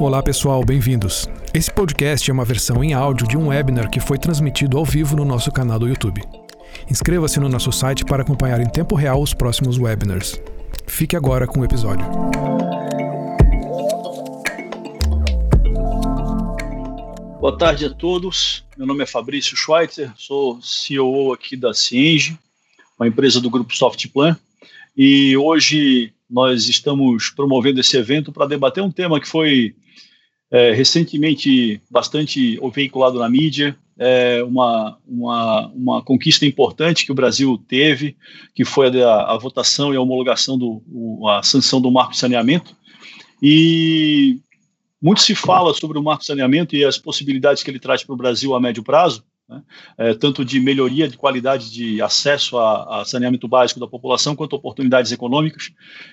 Olá pessoal, bem-vindos. Esse podcast é uma versão em áudio de um webinar que foi transmitido ao vivo no nosso canal do YouTube. Inscreva-se no nosso site para acompanhar em tempo real os próximos webinars. Fique agora com o episódio. Boa tarde a todos. Meu nome é Fabrício Schweitzer, sou CEO aqui da Cienge, uma empresa do grupo Softplan, e hoje nós estamos promovendo esse evento para debater um tema que foi é, recentemente bastante veiculado na mídia, é, uma, uma, uma conquista importante que o Brasil teve, que foi a, a votação e a homologação, do, a sanção do marco de saneamento. E muito se fala sobre o marco de saneamento e as possibilidades que ele traz para o Brasil a médio prazo, né? é, tanto de melhoria de qualidade de acesso a, a, saneamento básico da população, quanto oportunidades econômicas.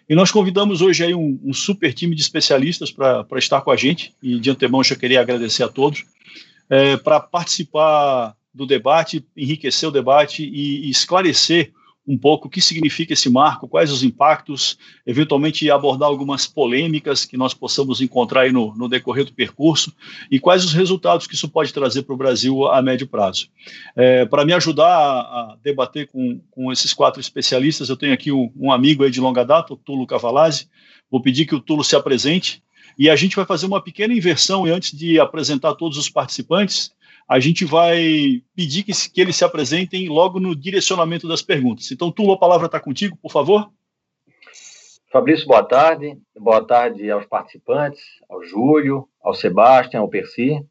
E nós convidamos hoje aí um, um super time de especialistas para estar com a gente, e de antemão já queria agradecer a todos, é, para participar do debate, enriquecer o debate e, e esclarecer um pouco o que significa esse marco, quais os impactos, eventualmente abordar algumas polêmicas que nós possamos encontrar no, no decorrer do percurso e quais os resultados que isso pode trazer para o Brasil a médio prazo. É, para me ajudar a, a, debater com, com esses quatro especialistas, eu tenho aqui um, um amigo de longa data, o Tulo Cavalazzi. Vou pedir que o Tulo se apresente e a gente vai fazer uma pequena inversão e antes de apresentar todos os participantes, a gente vai pedir que, que eles se apresentem logo no direcionamento das perguntas. Então, Tulo, a palavra está contigo, por favor. Fabrício, boa tarde. Boa tarde aos participantes, ao Júlio, ao Sebastião, ao Percy.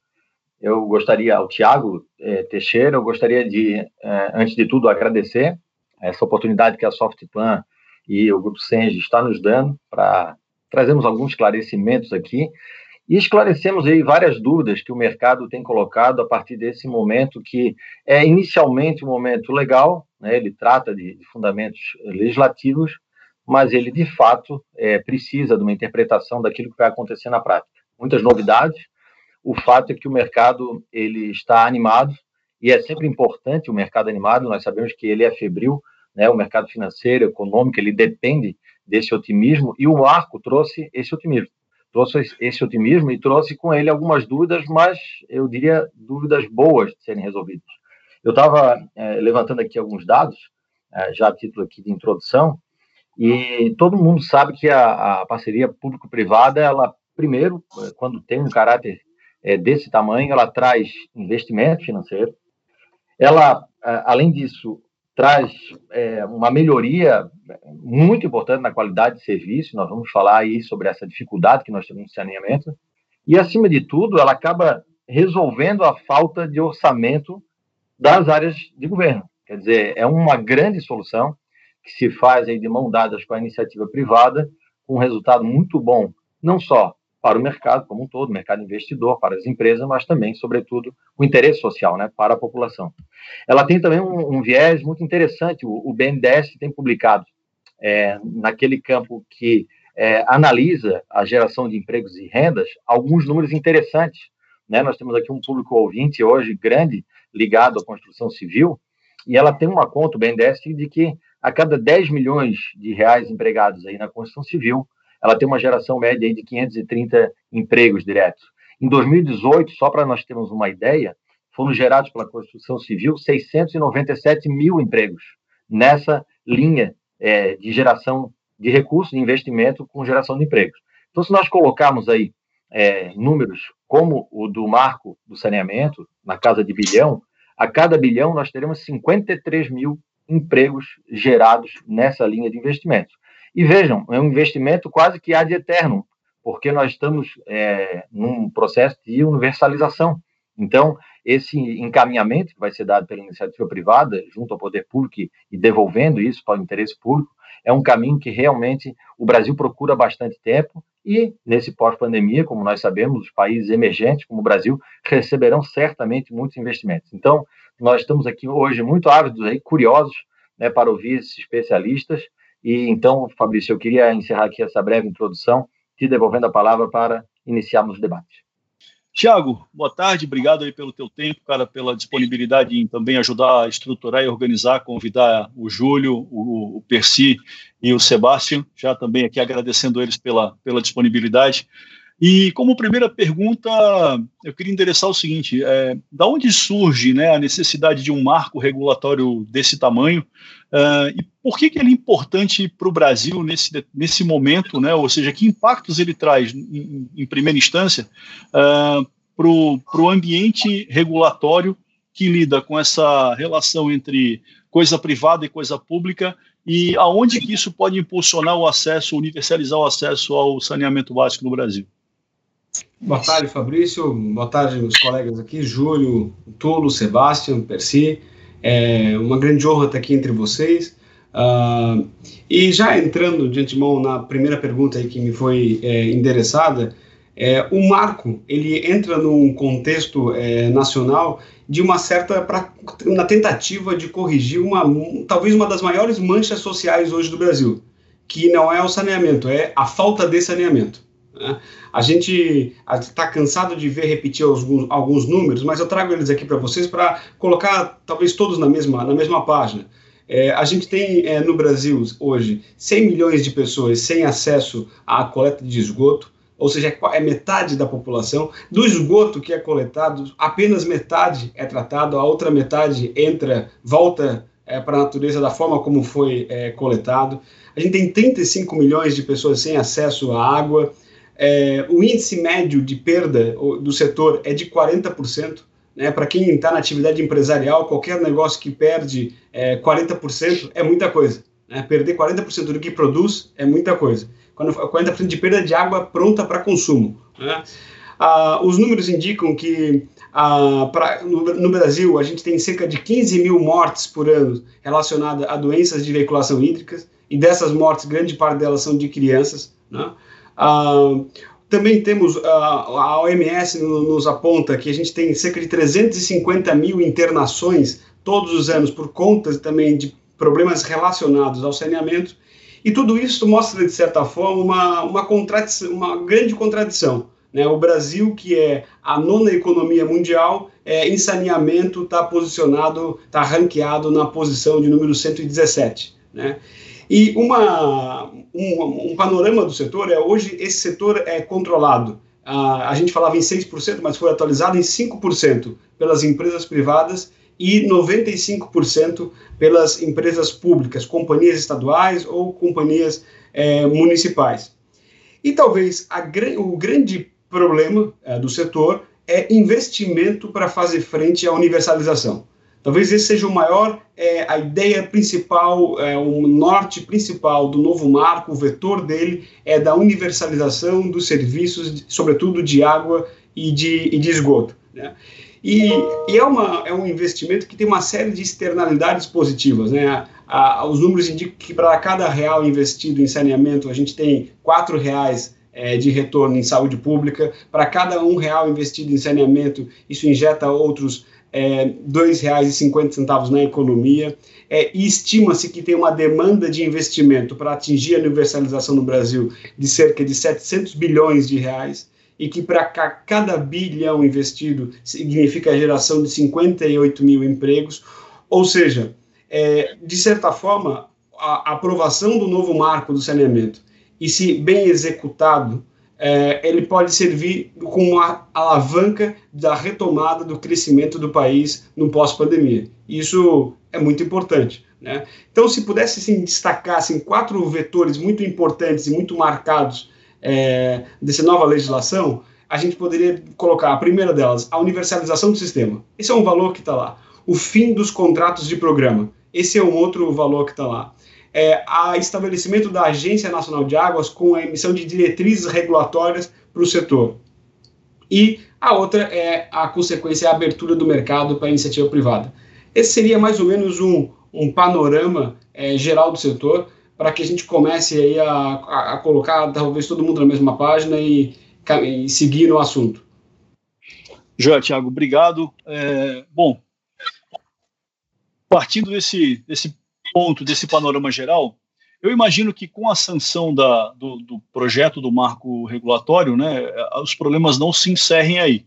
Eu gostaria, ao Tiago eh, Teixeira, eu gostaria de, eh, antes de tudo, agradecer essa oportunidade que a Softplan e o Grupo Senge está nos dando para trazermos alguns esclarecimentos aqui e esclarecemos aí várias dúvidas que o mercado tem colocado a partir desse momento, que é inicialmente um momento legal, né, ele trata de, fundamentos legislativos, mas ele de fato é, precisa de uma interpretação daquilo que vai acontecer na prática. Muitas novidades. O fato é que o mercado ele está animado e é sempre importante o mercado animado. Nós sabemos que ele é febril, né? O mercado financeiro, econômico, ele depende desse otimismo e o marco trouxe esse otimismo trouxe esse otimismo e trouxe com ele algumas dúvidas, mas eu diria dúvidas boas de serem resolvidas. Eu estava é, levantando aqui alguns dados, é, já a título aqui de introdução, e todo mundo sabe que a, a parceria público-privada, ela, primeiro, quando tem um caráter é, desse tamanho, ela traz investimento financeiro, ela, é, além disso, traz é, uma melhoria muito importante na qualidade de serviço. Nós vamos falar aí sobre essa dificuldade que nós temos no saneamento. E, acima de tudo, ela acaba resolvendo a falta de orçamento das áreas de governo. Quer dizer, é uma grande solução que se faz aí de mão dadas com a iniciativa privada, com um resultado muito bom, não só para o mercado como um todo, mercado investidor, para as empresas, mas também, sobretudo, o interesse social, né, para a população. Ela tem também um, um viés muito interessante, o, o BNDES tem publicado é, naquele campo que é, analisa a geração de empregos e rendas, alguns números interessantes. Né? Nós temos aqui um público ouvinte hoje grande ligado à construção civil, e ela tem uma conta, o BNDES, de que a cada 10 milhões de reais empregados aí na construção civil, ela tem uma geração média de 530 empregos diretos. Em 2018, só para nós termos uma ideia, foram gerados pela construção civil 697 mil empregos nessa linha é, de geração de recursos, de investimento com geração de empregos. Então, se nós colocarmos aí é, números como o do marco do saneamento, na casa de bilhão, a cada bilhão nós teremos 53 mil empregos gerados nessa linha de investimentos. E vejam, é um investimento quase que ad eterno, porque nós estamos é, num processo de universalização. Então, esse encaminhamento que vai ser dado pela iniciativa privada, junto ao poder público e devolvendo isso para o interesse público, é um caminho que realmente o Brasil procura há bastante tempo e, nesse pós-pandemia, como nós sabemos, os países emergentes, como o Brasil, receberão certamente muitos investimentos. Então, nós estamos aqui hoje muito ávidos, aí, curiosos, né, para ouvir esses especialistas e então, Fabrício, eu queria encerrar aqui essa breve introdução, te devolvendo a palavra para iniciarmos o debate. Tiago, boa tarde, obrigado aí pelo teu tempo, cara, pela disponibilidade em também ajudar a estruturar e organizar, convidar o Júlio, o, o Percy e o Sebastião, já também aqui agradecendo eles pela, pela disponibilidade. E como primeira pergunta, eu queria endereçar o seguinte: é, da onde surge né, a necessidade de um marco regulatório desse tamanho? Uh, e por que, que ele é importante para o Brasil nesse, nesse momento, né? ou seja, que impactos ele traz, em, em primeira instância, uh, para o ambiente regulatório que lida com essa relação entre coisa privada e coisa pública e aonde que isso pode impulsionar o acesso, universalizar o acesso ao saneamento básico no Brasil? Boa tarde, Fabrício. Boa tarde, meus colegas aqui, Júlio, Tulo, Sebastião, Percy. É uma grande honra estar aqui entre vocês. Uh, e já entrando de antemão na primeira pergunta que me foi é, endereçada, é, o marco ele entra num contexto é, nacional de uma certa pra, uma tentativa de corrigir uma talvez uma das maiores manchas sociais hoje do Brasil, que não é o saneamento, é a falta de saneamento. Né? A gente está cansado de ver repetir alguns, alguns números, mas eu trago eles aqui para vocês para colocar talvez todos na mesma, na mesma página. É, a gente tem é, no Brasil hoje 100 milhões de pessoas sem acesso à coleta de esgoto, ou seja, é metade da população. Do esgoto que é coletado, apenas metade é tratado, a outra metade entra, volta é, para a natureza da forma como foi é, coletado. A gente tem 35 milhões de pessoas sem acesso à água, é, o índice médio de perda do setor é de 40%. Né? Para quem está na atividade empresarial, qualquer negócio que perde é, 40% é muita coisa. Né? Perder 40% do que produz é muita coisa. 40% de perda de água pronta para consumo. Né? Ah, os números indicam que ah, pra, no, no, Brasil a gente tem cerca de 15 mil mortes por ano relacionadas a doenças de veiculação hídrica, e dessas mortes, grande parte delas são de crianças. Né? Ah, também temos, ah, a OMS nos aponta que a gente tem cerca de 350 mil internações todos os anos por conta também de problemas relacionados ao saneamento. E tudo isso mostra, de certa forma, uma, uma, contradição, uma grande contradição. Né? O Brasil, que é a nona economia mundial, é, em saneamento está posicionado, está ranqueado na posição de número 117. Né? E uma, um, um, panorama do setor é hoje esse setor é controlado. a gente falava em 6%, mas foi atualizado em 5% pelas empresas privadas e 95% pelas empresas públicas, companhias estaduais ou companhias é, municipais. E talvez a, o grande problema é, do setor é investimento para fazer frente à universalização. Talvez esse seja o maior, é, a ideia principal, é, o norte principal do novo marco, o vetor dele é da universalização dos serviços, sobretudo de água e de, e de esgoto. Né? E, e, é, uma, é um investimento que tem uma série de externalidades positivas. Né? A, a, os números indicam que para cada real investido em saneamento, a gente tem quatro reais é, de retorno em saúde pública. Para cada um real investido em saneamento, isso injeta outros é, R$ 2,50 na economia, é, e estima-se que tem uma demanda de investimento para atingir a universalização no Brasil de cerca de 700 bilhões de reais, e que para cada bilhão investido significa a geração de 58 mil empregos, ou seja, é, de certa forma, a aprovação do novo marco do saneamento, e se bem executado, é, ele pode servir como uma alavanca da retomada do crescimento do país no pós-pandemia. Isso é muito importante. Né? Então, se pudesse assim, destacar assim, quatro vetores muito importantes e muito marcados é, dessa nova legislação, a gente poderia colocar a primeira delas, a universalização do sistema. Esse é um valor que está lá. O fim dos contratos de programa. Esse é um outro valor que está lá é, a estabelecimento da Agência Nacional de Águas com a emissão de diretrizes regulatórias para o setor. E a outra é a consequência, a abertura do mercado para a iniciativa privada. Esse seria mais ou menos um, um panorama é, geral do setor para que a gente comece aí a, a, a, colocar talvez todo mundo na mesma página e, e seguir no assunto. Joia, Tiago, obrigado. É, bom, partindo desse, desse ponto desse panorama geral, eu imagino que com a sanção da, do, do, projeto do marco regulatório, né, os problemas não se encerrem aí.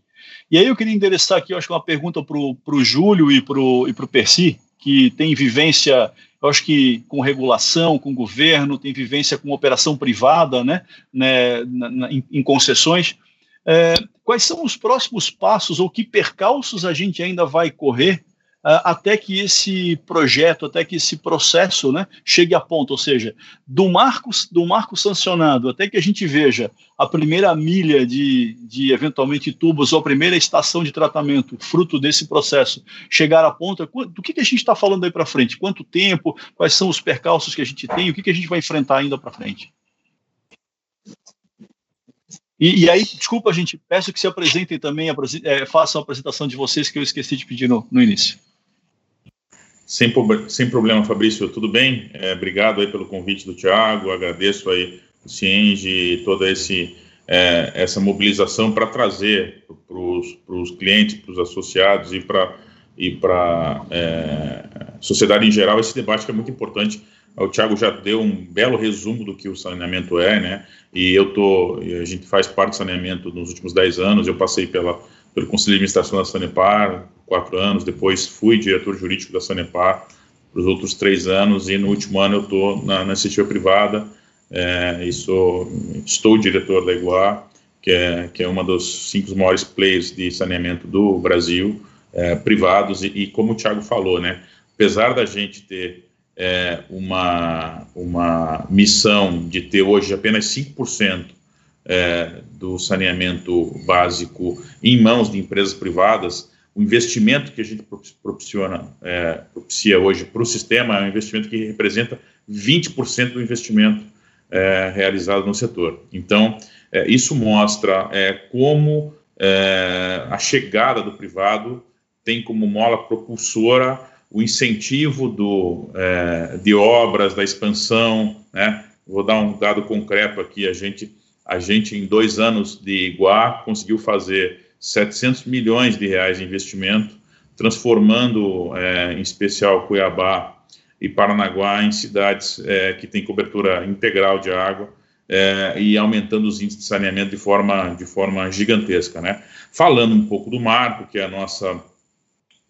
E aí eu queria endereçar aqui, eu acho que uma pergunta para o Júlio e para o Percy, que tem vivência eu acho que com regulação, com governo, tem vivência com operação privada, né, né na, na, em, em, concessões. É, quais são os próximos passos ou que percalços a gente ainda vai correr até que esse projeto, até que esse processo né, chegue a ponto, ou seja, do marco, do marco sancionado até que a gente veja a primeira milha de, de eventualmente tubos ou a primeira estação de tratamento fruto desse processo chegar a ponta, do que, que a gente está falando aí para frente? Quanto tempo? Quais são os percalços que a gente tem? O que, que a gente vai enfrentar ainda para frente? E, e, aí, desculpa, gente, peço que se apresentem também, é, façam a apresentação de vocês que eu esqueci de pedir no, no início. Sem, sem problema, Fabrício, tudo bem? É, obrigado aí pelo convite do Tiago, agradeço aí o Cienge e toda esse, é, essa mobilização para trazer para os clientes, para os associados e para e para é, sociedade em geral esse debate que é muito importante. O Tiago já deu um belo resumo do que o saneamento é, né? E eu tô, a gente faz parte do saneamento nos últimos 10 anos. Eu passei pela pelo Conselho de Administração da Sanepar, quatro anos, depois fui diretor jurídico da Sanepar para os outros três anos, e no último ano eu estou na, na iniciativa privada, é, e sou, estou diretor da Iguá, que é, que é uma dos cinco maiores players de saneamento do Brasil, é, privados, e, e, como o Thiago falou, né, apesar da gente ter é, uma, uma missão de ter hoje apenas 5% é, do saneamento básico em mãos de empresas privadas, o investimento que a gente propiciona, é, propicia hoje para o sistema é um investimento que representa 20% do investimento é, realizado no setor. Então, é, isso mostra é, como é, a chegada do privado tem como mola propulsora o incentivo do, de obras, da expansão. Né? Vou dar um dado concreto aqui: a gente a gente, em dois anos de Iguá, conseguiu fazer 700 milhões de reais de investimento, transformando, é, em especial, Cuiabá e Paranaguá em cidades é, que têm cobertura integral de água é, e aumentando os índices de saneamento de forma, de forma gigantesca. Né? Falando um pouco do marco, que é a nossa,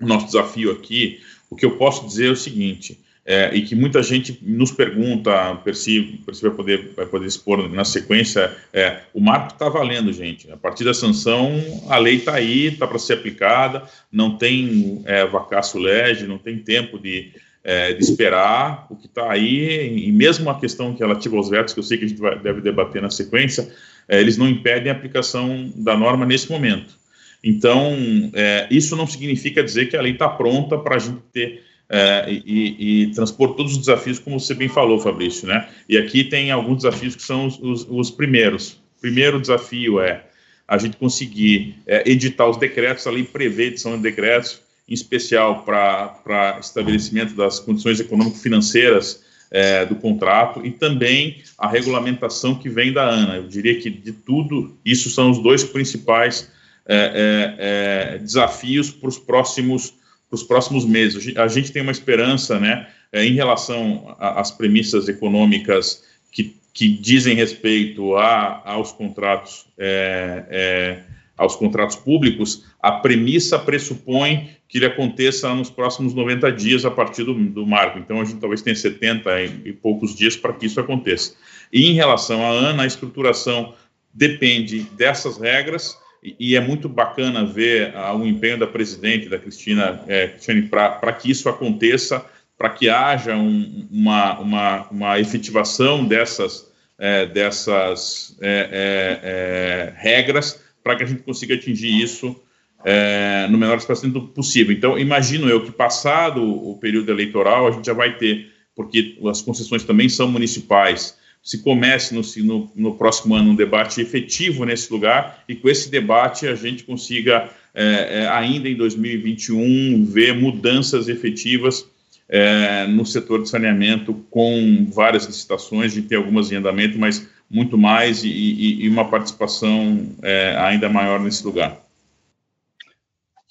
o nosso desafio aqui, o que eu posso dizer é o seguinte: é, e que muita gente nos pergunta, Percy, Percy vai poder, vai poder expor na sequência, é, o marco está valendo, gente. A partir da sanção, a lei está aí, está para ser aplicada, não tem é, vacaço lege, não tem tempo de, é, de esperar o que está aí, e mesmo a questão que relativa aos vetos, que eu sei que a gente vai, deve debater na sequência, é, eles não impedem a aplicação da norma nesse momento. Então, é, isso não significa dizer que a lei está pronta para a gente ter é, e, e, transpor todos os desafios, como você bem falou, Fabrício, né? E aqui tem alguns desafios que são os, os, os primeiros. Primeiro desafio é a gente conseguir é, editar os decretos, a lei prevê edição de decretos, em especial para estabelecimento das condições econômico-financeiras é, do contrato e também a regulamentação que vem da ANA. Eu diria que de tudo, isso são os dois principais é, é, é desafios para os próximos os próximos meses. A gente tem uma esperança, né, é, em relação às premissas econômicas que, que dizem respeito a, aos contratos é, é, aos contratos públicos, a premissa pressupõe que ele aconteça nos próximos 90 dias a partir do, do marco. Então, a gente talvez tenha 70 e, e poucos dias para que isso aconteça. E em relação à ANA, a estruturação depende dessas regras e, é muito bacana ver o empenho da presidente, da Cristina é, para que isso aconteça, para que haja um, uma, uma, uma efetivação dessas, é, dessas é, é, é regras, para que a gente consiga atingir isso é, no menor espaço possível. Então, imagino eu que, passado o período eleitoral, a gente já vai ter, porque as concessões também são municipais, se comece no, no, no, próximo ano um debate efetivo nesse lugar e com esse debate a gente consiga, é, é, ainda em 2021, ver mudanças efetivas é, no setor de saneamento com várias licitações, gente tem algumas em andamento, mas muito mais e, e, e uma participação é, ainda maior nesse lugar.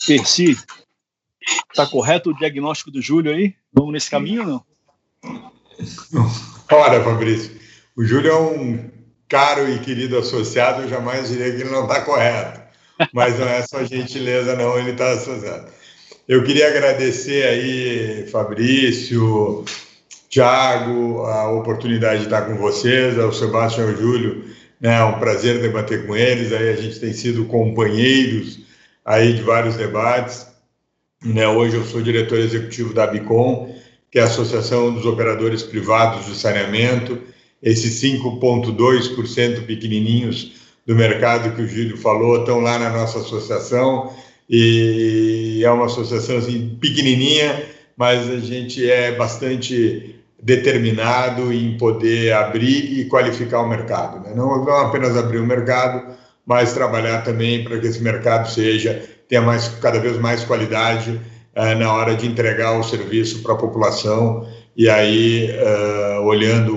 Percy, está correto o diagnóstico do Júlio aí? Vamos nesse caminho ou não? Ora, Fabrício, o Júlio é um caro e querido associado, eu jamais diria que ele não está correto. Mas não é só gentileza, não, ele está associado. Eu queria agradecer aí, Fabrício, Tiago, a oportunidade de estar com vocês, ao Sebastião e ao Júlio, é um prazer debater com eles, aí a gente tem sido companheiros aí de vários debates, né, hoje eu sou diretor executivo da Bicom, que é a Associação dos Operadores Privados de Saneamento, esses 5,2% pequenininhos do mercado que o Júlio falou estão lá na nossa associação, e é uma associação assim, pequenininha, mas a gente é bastante determinado em poder abrir e qualificar o mercado. Né? Não, não apenas abrir o mercado, mas trabalhar também para que esse mercado seja tenha mais, cada vez mais qualidade uh, na hora de entregar o serviço para a população e aí uh, olhando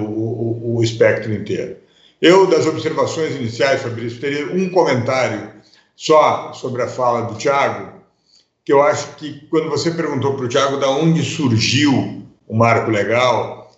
o, espectro inteiro. Eu, das observações iniciais, Fabrício, teria um comentário só sobre a fala do Tiago, que eu acho que quando você perguntou para o Tiago da onde surgiu o marco legal,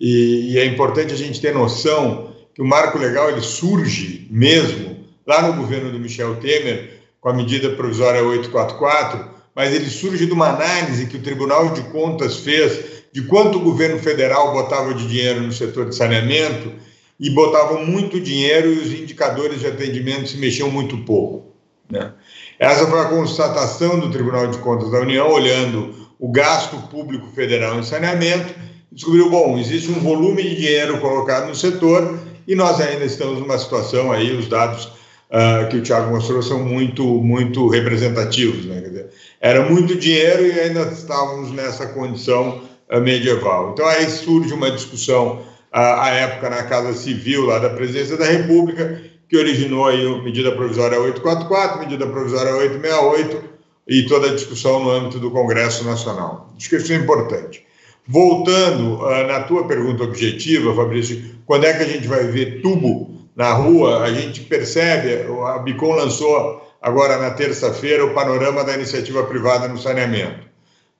e, e, é importante a gente ter noção que o marco legal ele surge mesmo lá no governo do Michel Temer, com a medida provisória 844, mas ele surge de uma análise que o Tribunal de Contas fez de quanto o governo federal botava de dinheiro no setor de saneamento e botavam muito dinheiro e os indicadores de atendimento se mexiam muito pouco. Né? Essa foi a constatação do Tribunal de Contas da União, olhando o gasto público federal em saneamento, descobriu, bom, existe um volume de dinheiro colocado no setor e nós ainda estamos numa situação aí, os dados uh, que o Tiago mostrou são muito, muito representativos, né? Dizer, era muito dinheiro e ainda estávamos nessa condição medieval. Então aí surge uma discussão uh, à época na Casa Civil lá da Presidência da República que originou aí a medida provisória 844, medida provisória 868 e toda a discussão no âmbito do Congresso Nacional. Acho que isso é importante. Voltando uh, na tua pergunta objetiva, Fabrício, quando é que a gente vai ver tubo na rua? A gente percebe, a Bicom lançou agora na terça-feira o panorama da iniciativa privada no saneamento.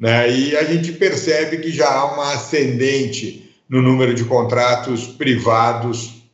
Né? E a gente percebe que já há uma ascendente no número de contratos privados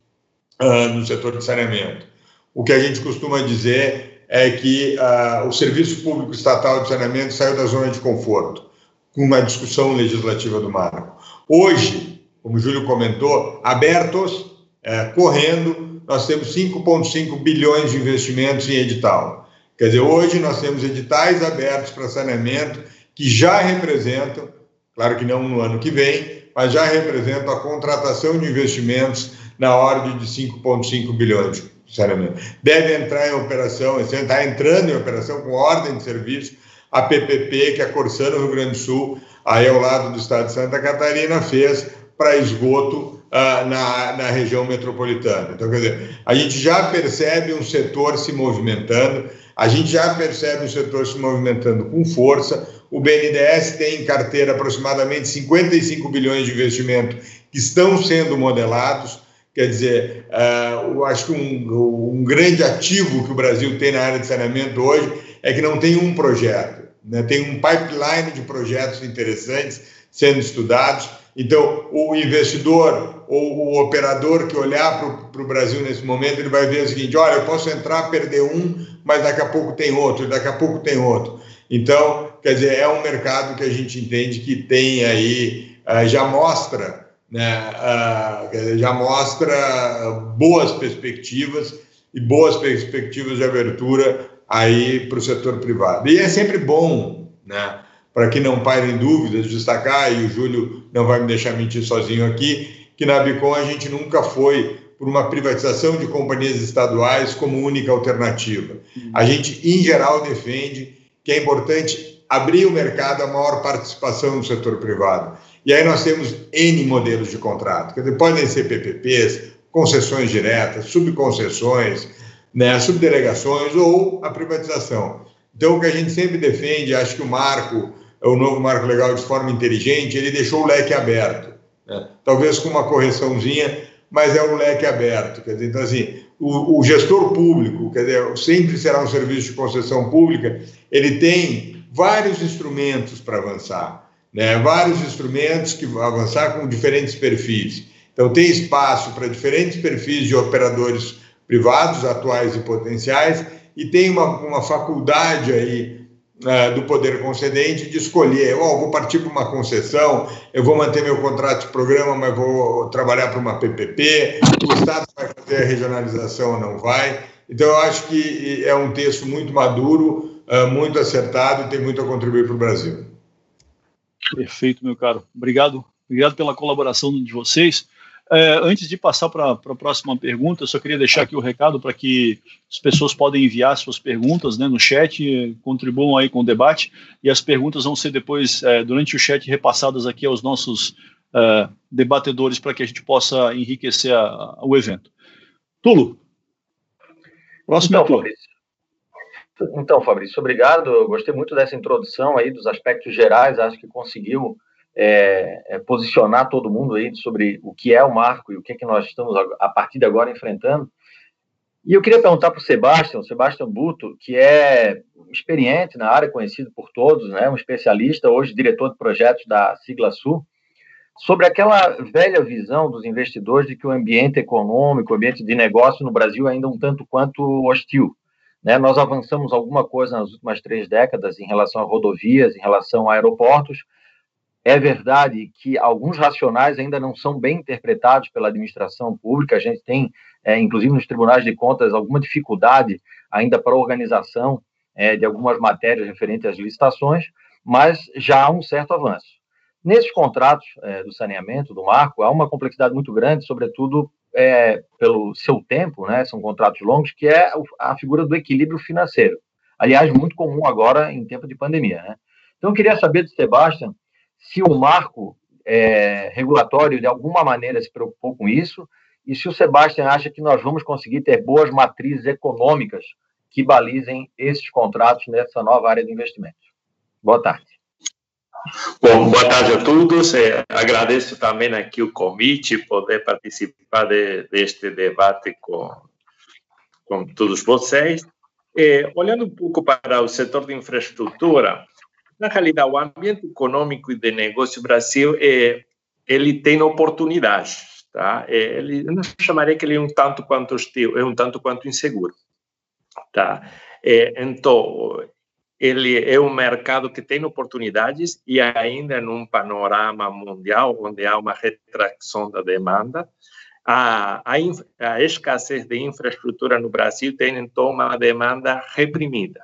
uh, no setor de saneamento. O que a gente costuma dizer é que uh, o Serviço Público Estatal de Saneamento saiu da zona de conforto, com uma discussão legislativa do marco. Hoje, como o Júlio comentou, abertos, é, correndo, nós temos 5,5 bilhões de investimentos em edital. Quer dizer, hoje nós temos editais abertos para saneamento que já representam, claro que não no ano que vem, mas já representam a contratação de investimentos na ordem de 5,5 bilhões, sinceramente. Deve entrar em operação, está entrando em operação com ordem de serviço, a PPP, que a Corsano Rio Grande do Sul, aí ao lado do estado de Santa Catarina, fez para esgoto uh, na, na região metropolitana. Então, quer dizer, a gente já percebe um setor se movimentando, a gente já percebe um setor se movimentando com força. O BNDES tem em carteira aproximadamente 55 bilhões de investimento que estão sendo modelados. Quer dizer, uh, eu acho que um, um, grande ativo que o Brasil tem na área de saneamento hoje é que não tem um projeto, né? tem um pipeline de projetos interessantes sendo estudados. Então, o investidor ou o operador que olhar para o Brasil nesse momento, ele vai ver o seguinte: olha, eu posso entrar, perder um, mas daqui a pouco tem outro, daqui a pouco tem outro. Então, quer dizer, é um mercado que a gente entende que tem aí, uh, já mostra né, uh, já mostra boas perspectivas e boas perspectivas de abertura aí para o setor privado. E é sempre bom, né, para que não pairem dúvidas, destacar, e o Júlio não vai me deixar mentir sozinho aqui, que na Bicom a gente nunca foi por uma privatização de companhias estaduais como única alternativa. A gente, em geral, defende que é importante abrir o mercado a maior participação no setor privado. E aí nós temos N modelos de contrato, dizer, podem ser PPPs, concessões diretas, subconcessões, né, subdelegações ou a privatização. Então, o que a gente sempre defende, acho que o marco, o novo marco legal de forma inteligente, ele deixou o leque aberto. Né? Talvez com uma correçãozinha, mas é um leque aberto. Quer dizer, então, assim, o, o gestor público, quer dizer, sempre será um serviço de concessão pública, ele tem vários instrumentos para avançar né? vários instrumentos que vão avançar com diferentes perfis. Então, tem espaço para diferentes perfis de operadores privados, atuais e potenciais, e tem uma, uma faculdade aí uh, do poder concedente de escolher, oh, vou partir para uma concessão, eu vou manter meu contrato de programa, mas vou trabalhar para uma PPP, o Estado vai fazer a regionalização ou não vai. Então, eu acho que é um texto muito maduro, muito acertado e tem muito a contribuir para o Brasil. Perfeito, meu caro. Obrigado, obrigado pela colaboração de vocês. É, antes de passar para a próxima pergunta, eu só queria deixar aqui o recado para que as pessoas podem enviar suas perguntas né, no chat, contribuam aí com o debate, e as perguntas vão ser depois, é, durante o chat, repassadas aqui aos nossos é, debatedores para que a gente possa enriquecer a, a, o evento. Tulo, próximo então, Fabrício. Então, Fabrício, obrigado. Eu gostei muito dessa introdução aí dos aspectos gerais, acho que conseguiu é, é, posicionar todo mundo aí sobre o que é o marco e o que, é que nós estamos a partir de agora enfrentando. E eu queria perguntar para o Sebastião, Sebastião Buto, que é experiente na área, conhecido por todos, né, um especialista, hoje diretor de projetos da Sigla Sul, sobre aquela velha visão dos investidores de que o ambiente econômico, o ambiente de negócio no Brasil é ainda um tanto quanto hostil. Né? Nós avançamos alguma coisa nas últimas três décadas em relação a rodovias, em relação a aeroportos, é verdade que alguns racionais ainda não são bem interpretados pela administração pública. A gente tem, é, inclusive nos tribunais de contas, alguma dificuldade ainda para a organização é, de algumas matérias referentes às licitações, mas já há um certo avanço. Nesses contratos é, do saneamento, do marco, há uma complexidade muito grande, sobretudo é, pelo seu tempo, né? São contratos longos, que é a figura do equilíbrio financeiro. Aliás, muito comum agora em tempo de pandemia, né? Então, eu queria saber do Sebastião se o marco é, regulatório de alguma maneira se preocupou com isso e se o Sebastião acha que nós vamos conseguir ter boas matrizes econômicas que balizem esses contratos nessa nova área de investimentos. Boa tarde. Bom, boa tarde a todos. É, agradeço também aqui o convite, poder participar de, deste debate com, com todos vocês. É, olhando um pouco para o setor de infraestrutura, na realidade, o ambiente econômico e de negócio Brasil é, ele tem oportunidades, tá? É, ele, eu não chamaria que ele é um tanto quanto hostil, é um tanto quanto inseguro, tá? Então, ele é um mercado que tem oportunidades e ainda num panorama mundial onde há uma retração da demanda, a, a, a escassez de infraestrutura no Brasil tem então uma demanda reprimida.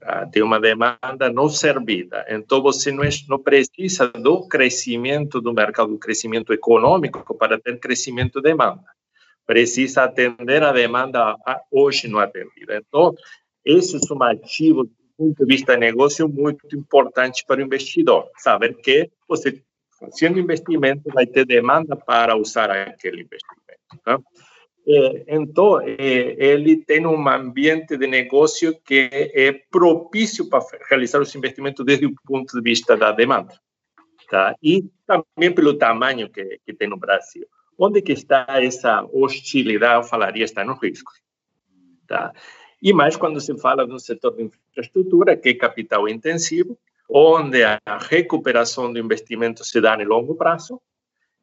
Tá? Tem uma demanda não servida. Então, você não, não precisa do crescimento do mercado, do crescimento econômico para ter crescimento de demanda. Precisa atender a demanda hoje não atendida. Então, esse é um ativo ponto de vista de negócio muito importante para o investidor. Saber que você, fazendo investimento, vai ter demanda para usar aquele investimento. Tá? Então, ele tem um ambiente de negócio que é propício para realizar os investimentos desde o ponto de vista da demanda. Tá? E também pelo tamanho que, que tem no Brasil. Onde que está essa hostilidade, eu falaria, está nos riscos. Tá? E mais quando se fala no setor de infraestrutura, que é capital intensivo, onde a recuperação do investimento se dá no longo prazo,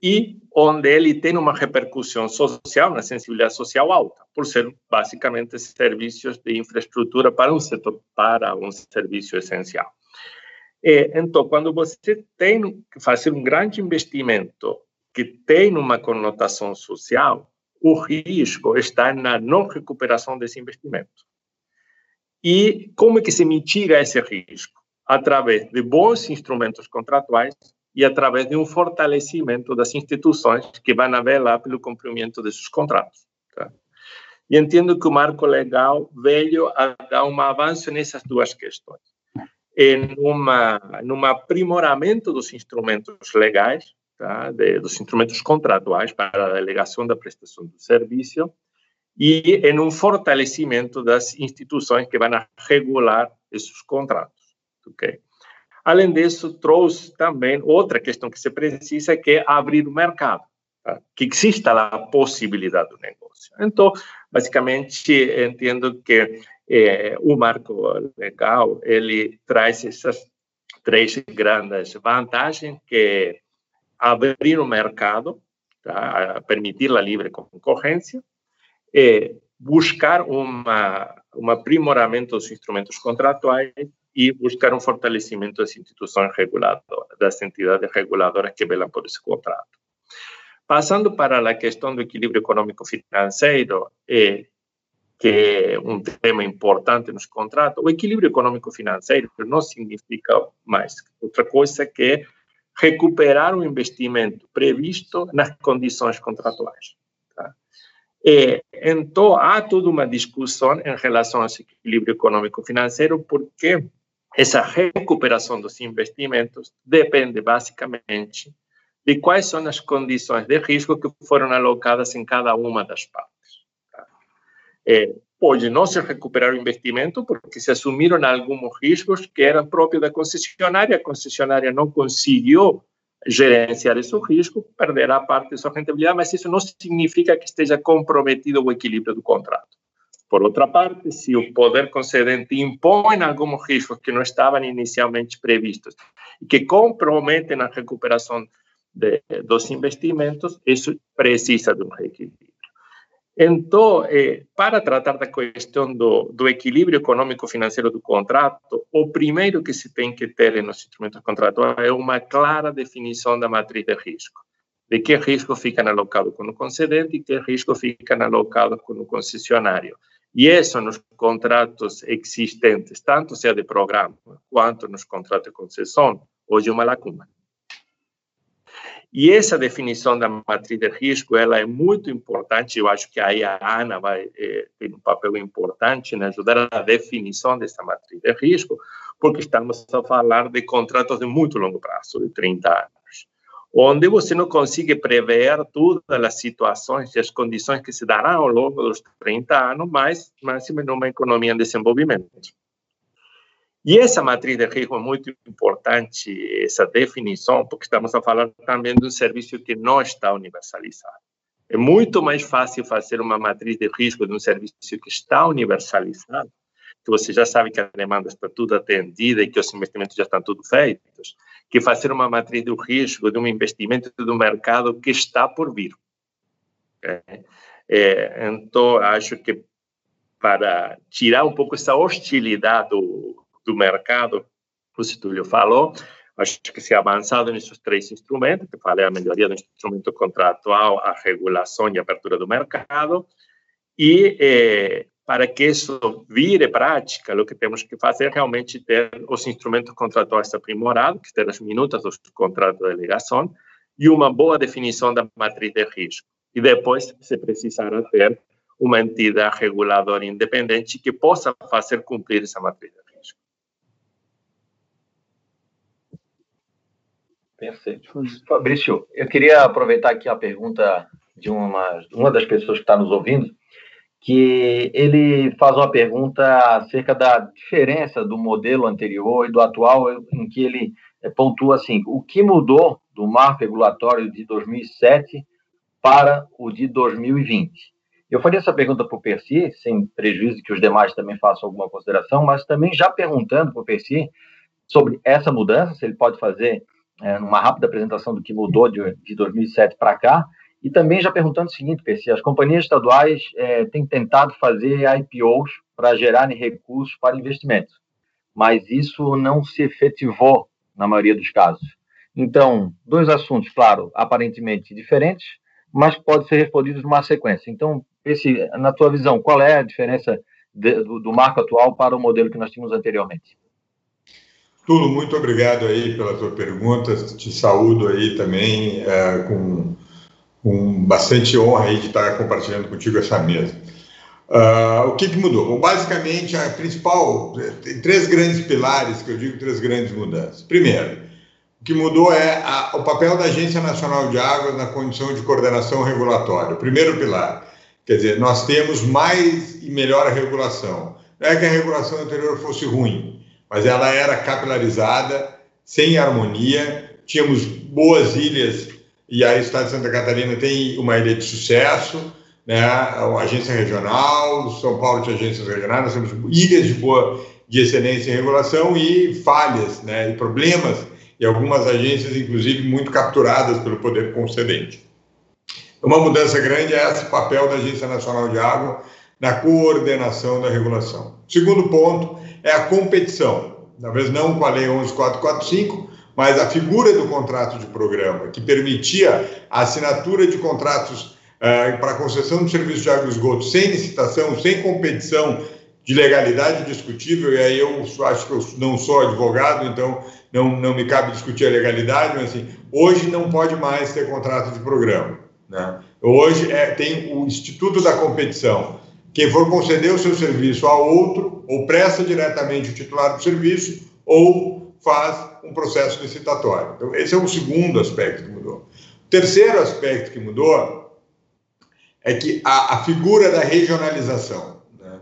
e onde ele tem uma repercussão social, uma sensibilidade social alta, por ser basicamente serviços de infraestrutura para um setor, para um serviço essencial. Então, quando você tem que fazer um grande investimento que tem uma conotação social, o risco está na não recuperação desse investimento. E como é que se mitiga esse risco? Através de bons instrumentos contratuais e através de um fortalecimento das instituições que vão velar pelo cumprimento desses contratos. Tá? E entendo que o marco legal veio a dar um avanço nessas duas questões. Em uma, num aprimoramento dos instrumentos legais, tá? de, dos instrumentos contratuais para a delegação da prestação do serviço, e em um fortalecimento das instituições que vão regular esses contratos. Okay? Além disso, trouxe também outra questão que se precisa, que é abrir o mercado, tá? que exista a possibilidade do negócio. Então, basicamente, entendo que é, o marco legal ele traz essas três grandes vantagens, que é abrir o mercado, tá? permitir a livre concorrência, é buscar uma, um aprimoramento dos instrumentos contratuais e buscar um fortalecimento das instituições reguladoras, das entidades reguladoras que velam por esse contrato. Passando para a questão do equilíbrio econômico-financeiro, é, que é um tema importante nos contratos, o equilíbrio econômico-financeiro não significa mais outra coisa que recuperar o investimento previsto nas condições contratuais. Tá? E, então, há toda uma discussão em relação a esse equilíbrio econômico-financeiro, porque essa recuperação dos investimentos depende basicamente de quais são as condições de risco que foram alocadas em cada uma das partes. É, pode não se recuperar o investimento porque se assumiram alguns riscos que eram próprios da concessionária, a concessionária não conseguiu gerenciar esse risco, perderá parte de sua rentabilidade, mas isso não significa que esteja comprometido o equilíbrio do contrato. Por outra parte, se o poder concedente impõe alguns riscos que não estavam inicialmente previstos e que comprometem a recuperação de, dos investimentos, isso precisa de um reequilíbrio. Então, eh, para tratar da questão do, do equilíbrio econômico-financeiro do contrato, o primeiro que se tem que ter nos instrumentos contratuais é uma clara definição da matriz de risco. De que risco fica alocado com o concedente e que risco fica alocado com o concessionário. E isso nos contratos existentes, tanto seja de programa quanto nos contratos de concessão, hoje é uma lacuna. E essa definição da matriz de risco, ela é muito importante, eu acho que aí a Ana vai é, ter um papel importante em ajudar a definição dessa matriz de risco, porque estamos a falar de contratos de muito longo prazo, de 30 anos, onde você não consegue prever todas as situações e as condições que se darão ao longo dos 30 anos, mas, mas numa economia em desenvolvimento. E essa matriz de risco é muito importante, essa definição, porque estamos a falar também de um serviço que não está universalizado. É muito mais fácil fazer uma matriz de risco de um serviço que está universalizado, que você já sabe que a demanda está tudo atendida e que os investimentos já estão tudo feitos, que fazer uma matriz de risco de um investimento do mercado que está por vir. É, é, então, acho que para tirar um pouco essa hostilidade do, do mercado, o Túlio falou, acho que se avançado nesses três instrumentos, que falei a melhoria do instrumento contratual, a regulação e a abertura do mercado, e eh, para que isso vire prática, o que temos que fazer é realmente ter os instrumentos contratuais aprimorados, que ter as minutas dos contratos de delegação, e uma boa definição da matriz de risco. E depois, se precisará ter uma entidade reguladora independente que possa fazer cumprir essa matriz de risco. Perfeito. Fabrício, eu queria aproveitar aqui a pergunta de uma, uma das pessoas que está nos ouvindo, que ele faz uma pergunta acerca da diferença do modelo anterior e do atual, em que ele eh, pontua assim: o que mudou do marco regulatório de 2007 para o de 2020? Eu faria essa pergunta para o Percy, sem prejuízo que os demais também façam alguma consideração, mas também já perguntando para o Percy sobre essa mudança, se ele pode fazer é, uma rápida apresentação do que mudou de, de 2007 para cá, e também já perguntando o seguinte, PC, as companhias estaduais é, têm tentado fazer IPOs para gerarem recursos para investimentos, mas isso não se efetivou na maioria dos casos. Então, dois assuntos, claro, aparentemente diferentes, mas pode ser respondidos numa sequência. Então, esse, na tua visão, qual é a diferença de, do, do marco atual para o modelo que nós tínhamos anteriormente? Tulo, muito obrigado aí pela tua pergunta. Te saúdo aí também é, com, com bastante honra aí de estar compartilhando contigo essa mesa. Uh, o que, que mudou? Bom, basicamente, a principal, tem três grandes pilares que eu digo, três grandes mudanças. Primeiro, o que mudou é a, o papel da Agência Nacional de Águas na condição de coordenação regulatória. Primeiro pilar, quer dizer, nós temos mais e melhor regulação. Não é que a regulação anterior fosse ruim, mas ela era capilarizada, sem harmonia, tínhamos boas ilhas, e aí o Estado de Santa Catarina tem uma ilha de sucesso, né, uma agência regional, São Paulo tinha agências regionais, nós temos ilhas de boa, de excelência em regulação e falhas, né, e problemas, e algumas agências, inclusive, muito capturadas pelo poder concedente. Uma mudança grande é esse papel da Agência Nacional de Água na coordenação da regulação. Segundo ponto, é a competição. talvez não com a Lei 11445, mas a figura do contrato de programa, que permitia a assinatura de contratos uh, para concessão de serviço de água e esgoto sem licitação, sem competição de legalidade discutível, e aí eu acho que eu não sou advogado, então não, não me cabe discutir a legalidade, mas assim, hoje não pode mais ter contrato de programa. Né? Hoje é, tem o Instituto da Competição. Quem for conceder o seu serviço a outro, ou presta diretamente o titular do serviço, ou faz um processo licitatório. Então, esse é o segundo aspecto que mudou. O terceiro aspecto que mudou é que a, a figura da regionalização, né?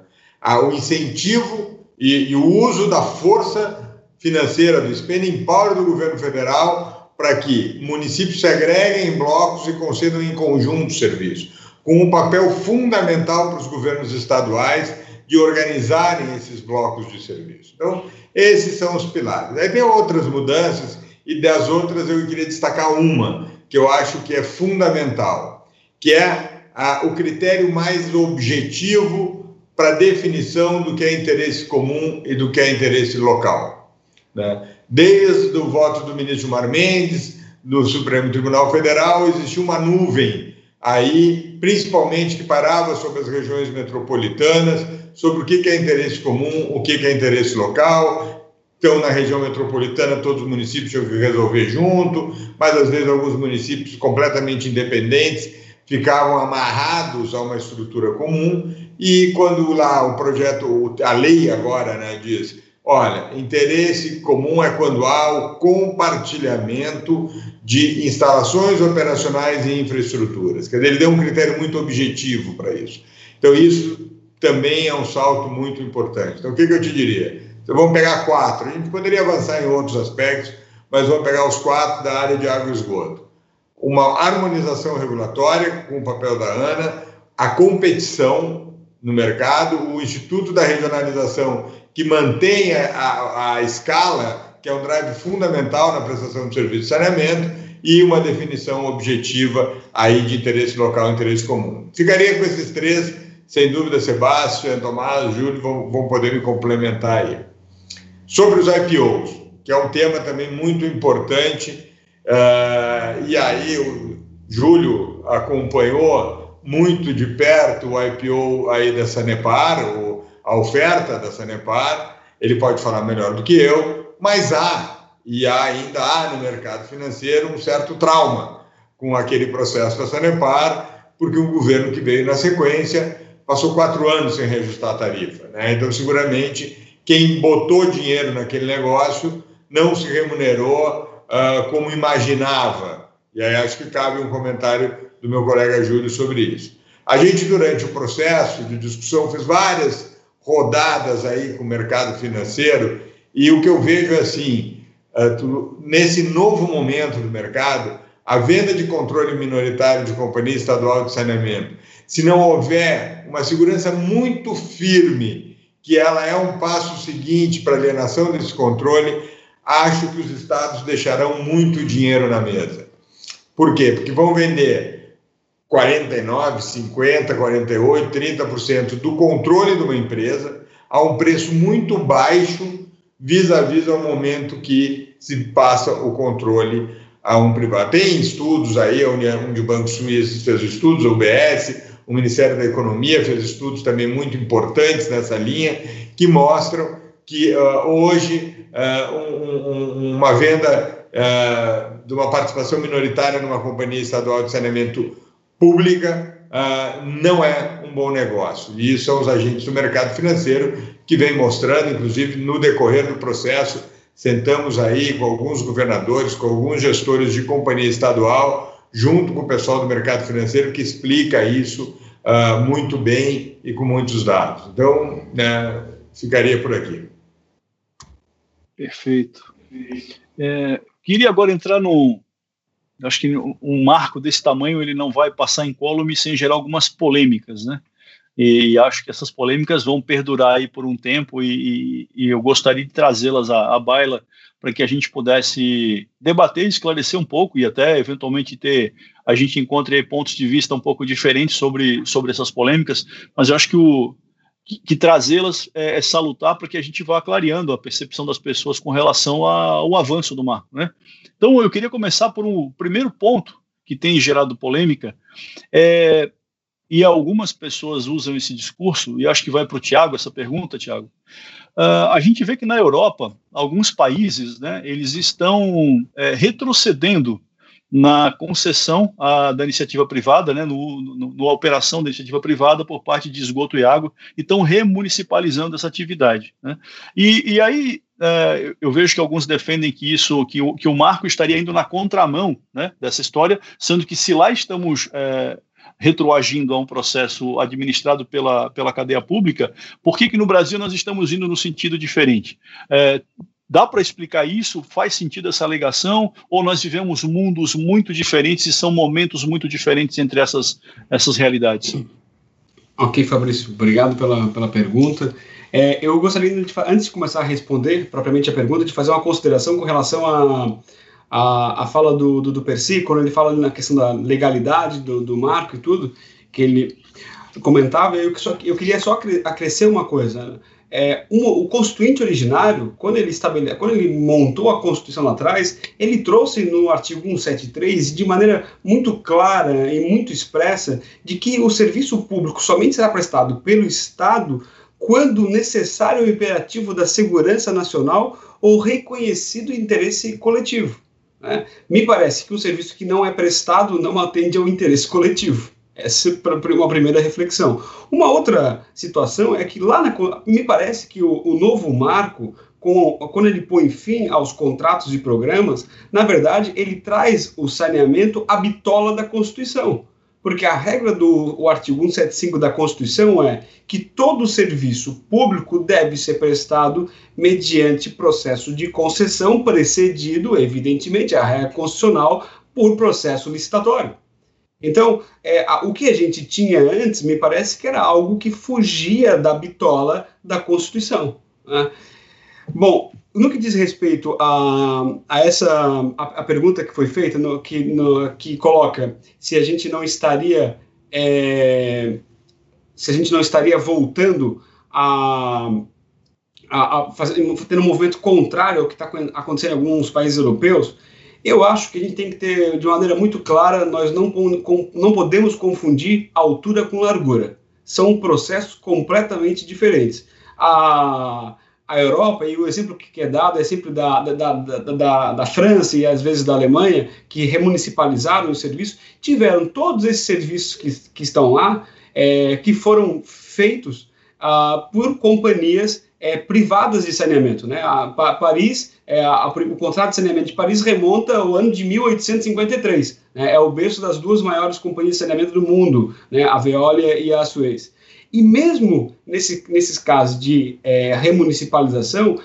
o incentivo e, e o uso da força financeira do spending power do governo federal para que municípios se agreguem em blocos e concedam em conjunto serviços, com um papel fundamental para os governos estaduais de organizarem esses blocos de serviço. Então, esses são os pilares. Aí tem outras mudanças, e das outras eu queria destacar uma, que eu acho que é fundamental, que é a, o critério mais objetivo para definição do que é interesse comum e do que é interesse local. Né? Desde o voto do ministro Mar Mendes, do Supremo Tribunal Federal, existia uma nuvem aí, principalmente que parava sobre as regiões metropolitanas, sobre o que é interesse comum, o que é interesse local. Então, na região metropolitana, todos os municípios tinham que resolver junto, mas às vezes alguns municípios completamente independentes ficavam amarrados a uma estrutura comum. E quando lá o projeto, a lei agora, né, diz Olha, interesse comum é quando há o compartilhamento de instalações operacionais e infraestruturas. Quer dizer, ele deu um critério muito objetivo para isso. Então, isso também é um salto muito importante. Então, o que, que eu te diria? Então, vamos pegar quatro. A gente poderia avançar em outros aspectos, mas vamos pegar os quatro da área de água e esgoto. Uma harmonização regulatória, com o papel da ANA, a competição no mercado, o Instituto da Regionalização que mantenha a, a escala, que é um drive fundamental na prestação de serviço de saneamento, e uma definição objetiva aí de interesse local e interesse comum. Ficaria com esses três, sem dúvida, Sebastião, Tomás, Júlio vão, vão poder me complementar aí. Sobre os IPOs, que é um tema também muito importante, uh, e aí o Júlio acompanhou muito de perto o IPO aí da Sanepar, o a oferta da Sanepar, ele pode falar melhor do que eu, mas há, e ainda há no mercado financeiro, um certo trauma com aquele processo da Sanepar, porque o governo que veio na sequência passou quatro anos sem reajustar a tarifa. Né? Então, seguramente, quem botou dinheiro naquele negócio não se remunerou uh, como imaginava. E aí acho que cabe um comentário do meu colega Júlio sobre isso. A gente, durante o processo de discussão, fez várias rodadas aí com o mercado financeiro, e o que eu vejo é assim, é, nesse novo momento do mercado, a venda de controle minoritário de companhia estadual de saneamento, se não houver uma segurança muito firme que ela é um passo seguinte para a alienação desse controle, acho que os estados deixarão muito dinheiro na mesa. Por quê? Porque vão vender 49, 50, 48, 30% do controle de uma empresa a um preço muito baixo vis-à-vis ao momento que se passa o controle a um privado. Tem estudos aí, a União de Bancos Suíços fez estudos, a UBS, o Ministério da Economia fez estudos também muito importantes nessa linha, que mostram que uh, hoje uh, um, um, uma venda uh, de uma participação minoritária numa companhia estadual de saneamento pública não é bom negócio. E isso são os agentes do mercado financeiro que vem mostrando, inclusive no decorrer do processo, sentamos aí com alguns governadores, com alguns gestores de companhia estadual, junto com o pessoal do mercado financeiro que explica isso uh, muito bem e com muitos dados. Então, né, ficaria por aqui. Perfeito. É, queria agora entrar no, acho que um marco desse tamanho ele não vai passar incólume sem gerar algumas polêmicas, né? E acho que essas polêmicas vão perdurar aí por um tempo e, e, e eu gostaria de trazê-las à, à baila para que a gente pudesse debater, esclarecer um pouco e até eventualmente ter a gente encontre pontos de vista um pouco diferentes sobre, sobre essas polêmicas. Mas eu acho que o, que, que trazê-las é, é, salutar para que a gente vá clareando a percepção das pessoas com relação ao avanço do marco. Né? Então, eu queria começar por um primeiro ponto que tem gerado polêmica, é, e algumas pessoas usam esse discurso, e acho que vai para o Tiago essa pergunta, Tiago. Uh, a gente vê que na Europa, alguns países, né, eles estão é, retrocedendo na concessão a, da iniciativa privada, né, no, no, no, operação da iniciativa privada por parte de esgoto e água, e estão remunicipalizando essa atividade. Né? E, e aí é, eu vejo que alguns defendem que isso, que o, que o marco estaria indo na contramão né, dessa história, sendo que se lá estamos é, retroagindo a um processo administrado pela, pela cadeia pública, por que, que no Brasil nós estamos indo no sentido diferente? É, Dá para explicar isso? Faz sentido essa alegação? Ou nós vivemos mundos muito diferentes e são momentos muito diferentes entre essas, essas realidades? Ok, Fabrício, obrigado pela, pela pergunta. É, eu gostaria, de, antes de começar a responder propriamente a pergunta, de fazer uma consideração com relação a, a, a fala do, do, do Percy, quando ele fala na questão da legalidade do, do marco e tudo, que ele comentava, eu, só, eu queria só acrescer uma coisa é, um, o constituinte originário, quando ele, estabele... quando ele montou a Constituição lá atrás, ele trouxe no artigo 173, de maneira muito clara e muito expressa, de que o serviço público somente será prestado pelo Estado quando necessário e imperativo da segurança nacional ou reconhecido interesse coletivo. Né? Me parece que um serviço que não é prestado não atende ao interesse coletivo. Essa é uma primeira reflexão. Uma outra situação é que lá na, me parece que o, o novo marco, com, quando ele põe fim aos contratos e programas, na verdade ele traz o saneamento à bitola da Constituição. Porque a regra do o artigo 175 da Constituição é que todo serviço público deve ser prestado mediante processo de concessão precedido, evidentemente, a regra constitucional, por processo licitatório. Então, é, o que a gente tinha antes, me parece que era algo que fugia da bitola da Constituição. Né? Bom, no que diz respeito a, a essa a, a, pergunta que foi feita, no, que, no, que coloca se a gente não estaria é, se a gente não estaria voltando a, a, a fazer, tendo um movimento contrário ao que está acontecendo em alguns países europeus, eu acho que a gente tem que ter, de maneira muito clara, nós não, com, não podemos confundir altura com largura. São processos completamente diferentes. A, a Europa, e o exemplo que é dado é sempre da, da, da, da, da França e às vezes da Alemanha, que remunicipalizaram o serviço, tiveram todos esses serviços que, que estão lá, é, que foram feitos ah, por companhias é, privadas de saneamento. Né? A, a Paris, é, a, o contrato de saneamento de Paris remonta ao ano de 1853. Né? É o berço das duas maiores companhias de saneamento do mundo, né? a Veolia e a Suez. E mesmo nesse, nesses casos de é, remunicipalização,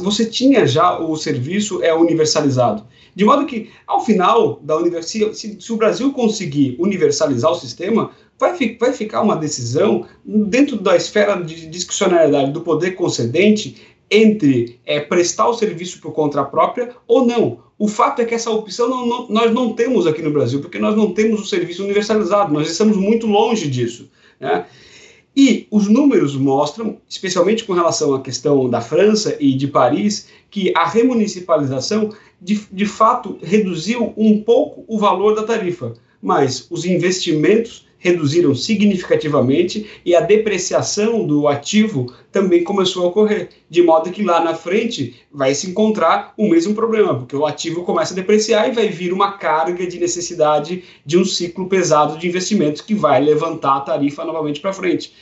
você tinha já o serviço é universalizado. De modo que, ao final da universidade, se, se o Brasil conseguir universalizar o sistema, vai, vai ficar uma decisão dentro da esfera de discricionariedade do poder concedente entre é, prestar o serviço por conta própria ou não. O fato é que essa opção não, não, nós não temos aqui no Brasil, porque nós não temos o serviço universalizado, nós estamos muito longe disso. Né? E os números mostram, especialmente com relação à questão da França e de Paris, que a remunicipalização de, de fato reduziu um pouco o valor da tarifa, mas os investimentos reduziram significativamente e a depreciação do ativo também começou a ocorrer, de modo que lá na frente vai se encontrar o mesmo problema, porque o ativo começa a depreciar e vai vir uma carga de necessidade de um ciclo pesado de investimentos que vai levantar a tarifa novamente para frente.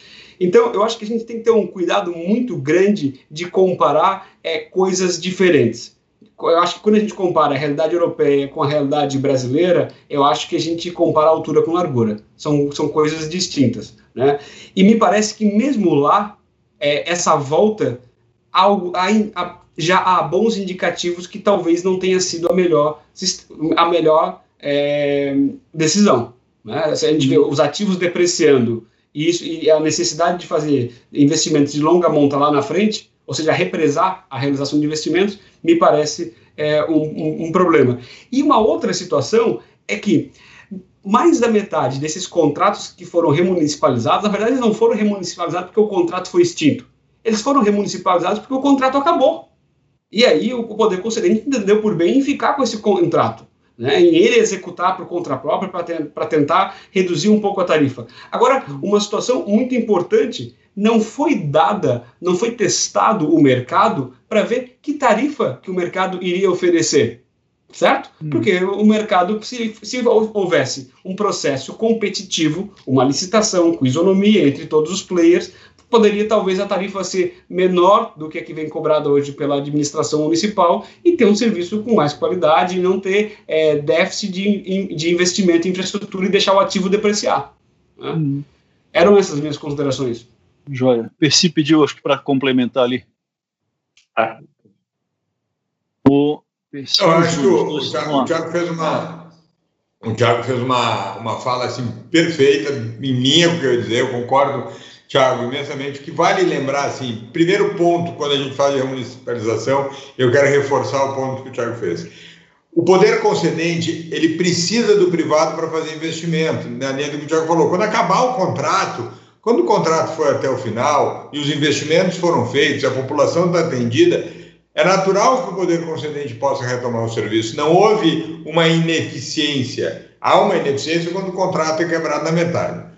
Então, eu acho que a gente tem que ter um cuidado muito grande de comparar é, coisas diferentes eu acho que quando a gente compara a realidade europeia com a realidade brasileira, eu acho que a gente compara a altura com largura. São, são coisas distintas. Né? E me parece que mesmo lá, é, essa volta, já há bons indicativos que talvez não tenha sido a melhor, a melhor é, decisão. Né? A gente vê os ativos depreciando e, isso, e a necessidade de fazer investimentos de longa monta lá na frente, ou seja, represar a realização de investimentos, me parece é, um, um, um, problema. E uma outra situação é que mais da metade desses contratos que foram remunicipalizados, na verdade, não foram remunicipalizados porque o contrato foi extinto. Eles foram remunicipalizados porque o contrato acabou. E aí o poder concedente entendeu por bem em ficar com esse contrato. Né, em ele executar por conta própria para tentar reduzir um pouco a tarifa. Agora, uma situação muito importante, não foi dada, não foi testado o mercado para ver que tarifa que o mercado iria oferecer certo? Hum. Porque o mercado, se, se houvesse um processo competitivo, uma licitação com isonomia entre todos os players, poderia talvez a tarifa ser menor do que a que vem cobrada hoje pela administração municipal e ter um serviço com mais qualidade e não ter é, déficit de, de investimento em infraestrutura e deixar o ativo depreciar. Né? Hum. Eram essas minhas considerações. Joia. Perci pediu, acho que para complementar ali. Ah. O eu acho que o, o, Thiago, o Thiago fez uma. O Thiago fez uma, uma fala assim perfeita, em linha, porque eu ia dizer, eu concordo, Thiago, imensamente, que vale lembrar, assim, primeiro ponto, quando a gente fala de municipalização, eu quero reforçar o ponto que o Thiago fez. O poder concedente, ele precisa do privado para fazer investimento, na linha do que o Thiago falou. Quando acabar o contrato, quando o contrato foi até o final e os investimentos foram feitos, a população está atendida, é natural que o poder concedente possa retomar o serviço. Não houve uma ineficiência. Há uma ineficiência quando o contrato é quebrado na metade.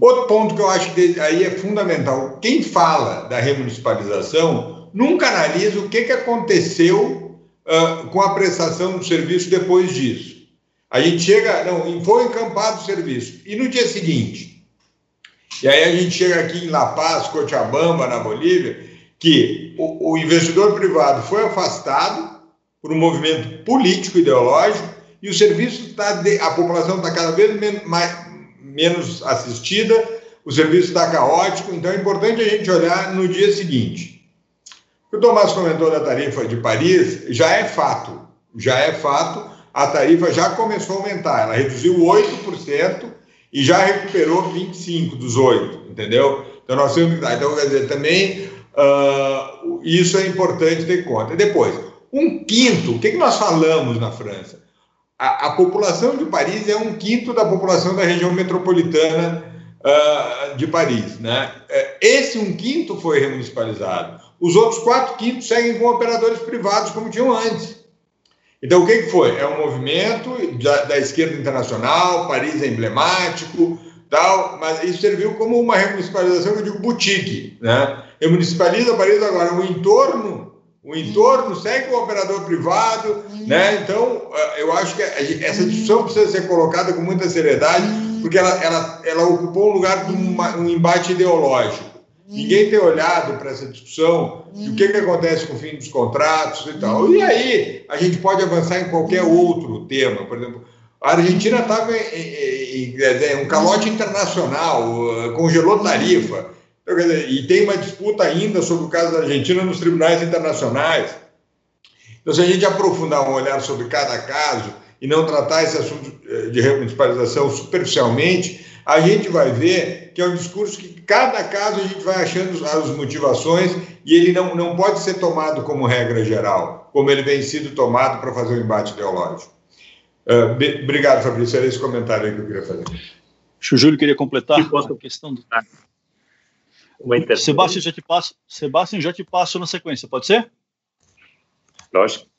Outro ponto que eu acho que aí é fundamental: quem fala da remunicipalização nunca analisa o que, que aconteceu uh, com a prestação do serviço depois disso. A gente chega, não, foi encampado o serviço, e no dia seguinte? E aí a gente chega aqui em La Paz, Cochabamba, na Bolívia, que o, o investidor privado foi afastado por um movimento político ideológico e o serviço está a população está cada vez men mais, menos assistida, o serviço está caótico, então é importante a gente olhar no dia seguinte. O Tomás comentou da tarifa de Paris, já é fato, já é fato, a tarifa já começou a aumentar, ela reduziu 8% e já recuperou 25 dos 8, entendeu? Então nós temos que então quer dizer, também Uh, isso é importante ter em conta. Depois, um quinto, o que, que nós falamos na França? A, a, população de Paris é um quinto da população da região metropolitana uh, de Paris. Né? É, esse um quinto foi remunicipalizado. Os outros quatro quintos seguem com operadores privados, como tinham antes. Então, o que, foi? É um movimento da, da esquerda internacional, Paris é emblemático, tal, mas isso serviu como uma remunicipalização, eu digo boutique, né? Remunicipaliza Paris agora, o entorno, o entorno segue o operador privado, né? Então, eh, eu acho que essa discussão precisa ser colocada com muita seriedade, porque ela, ela, ela ocupou um lugar de uma, um embate ideológico. Ninguém tem olhado para essa discussão de o que, que acontece com o fim dos contratos e tal. E aí, a gente pode avançar em qualquer outro tema, por exemplo, a Argentina estava em, em, em, um calote internacional, uh, congelou tarifa. Então, dizer, e tem uma disputa ainda sobre o caso da Argentina nos tribunais internacionais. Então, se a gente aprofundar um olhar sobre cada caso e não tratar esse assunto eh, de remunicipalização superficialmente, a gente vai ver que é um discurso que cada caso a gente vai achando as motivações e ele não, não pode ser tomado como regra geral, como ele vem sido tomado para fazer o um embate ideológico. Uh, obrigado, Fabrício. Era esse comentário aí que eu queria fazer. O Júlio queria completar a questão do. Sebastião, já te passo. Sebastião, já te passo na sequência, pode ser? Lógico.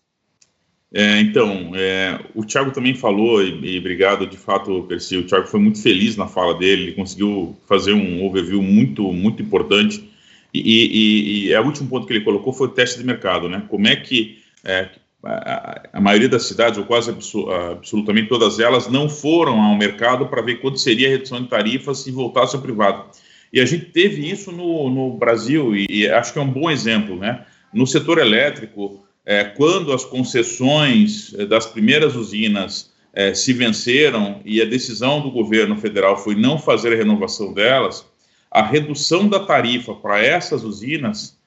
É, então, é, o Thiago também falou, e, e, obrigado de fato, Percy. O Thiago foi muito feliz na fala dele, ele conseguiu fazer um overview muito, muito importante. E, e, e, o último ponto que ele colocou foi o teste de mercado, né? Como é que é, a, a, maioria das cidades, ou quase absolutamente todas elas, não foram ao mercado para ver quanto seria a redução de tarifas se voltasse ao privado. E a gente teve isso no, no Brasil, e, e, acho que é um bom exemplo, né? No setor elétrico, é, quando as concessões é, das primeiras usinas é, se venceram e a decisão do governo federal foi não fazer a renovação delas, a redução da tarifa para essas usinas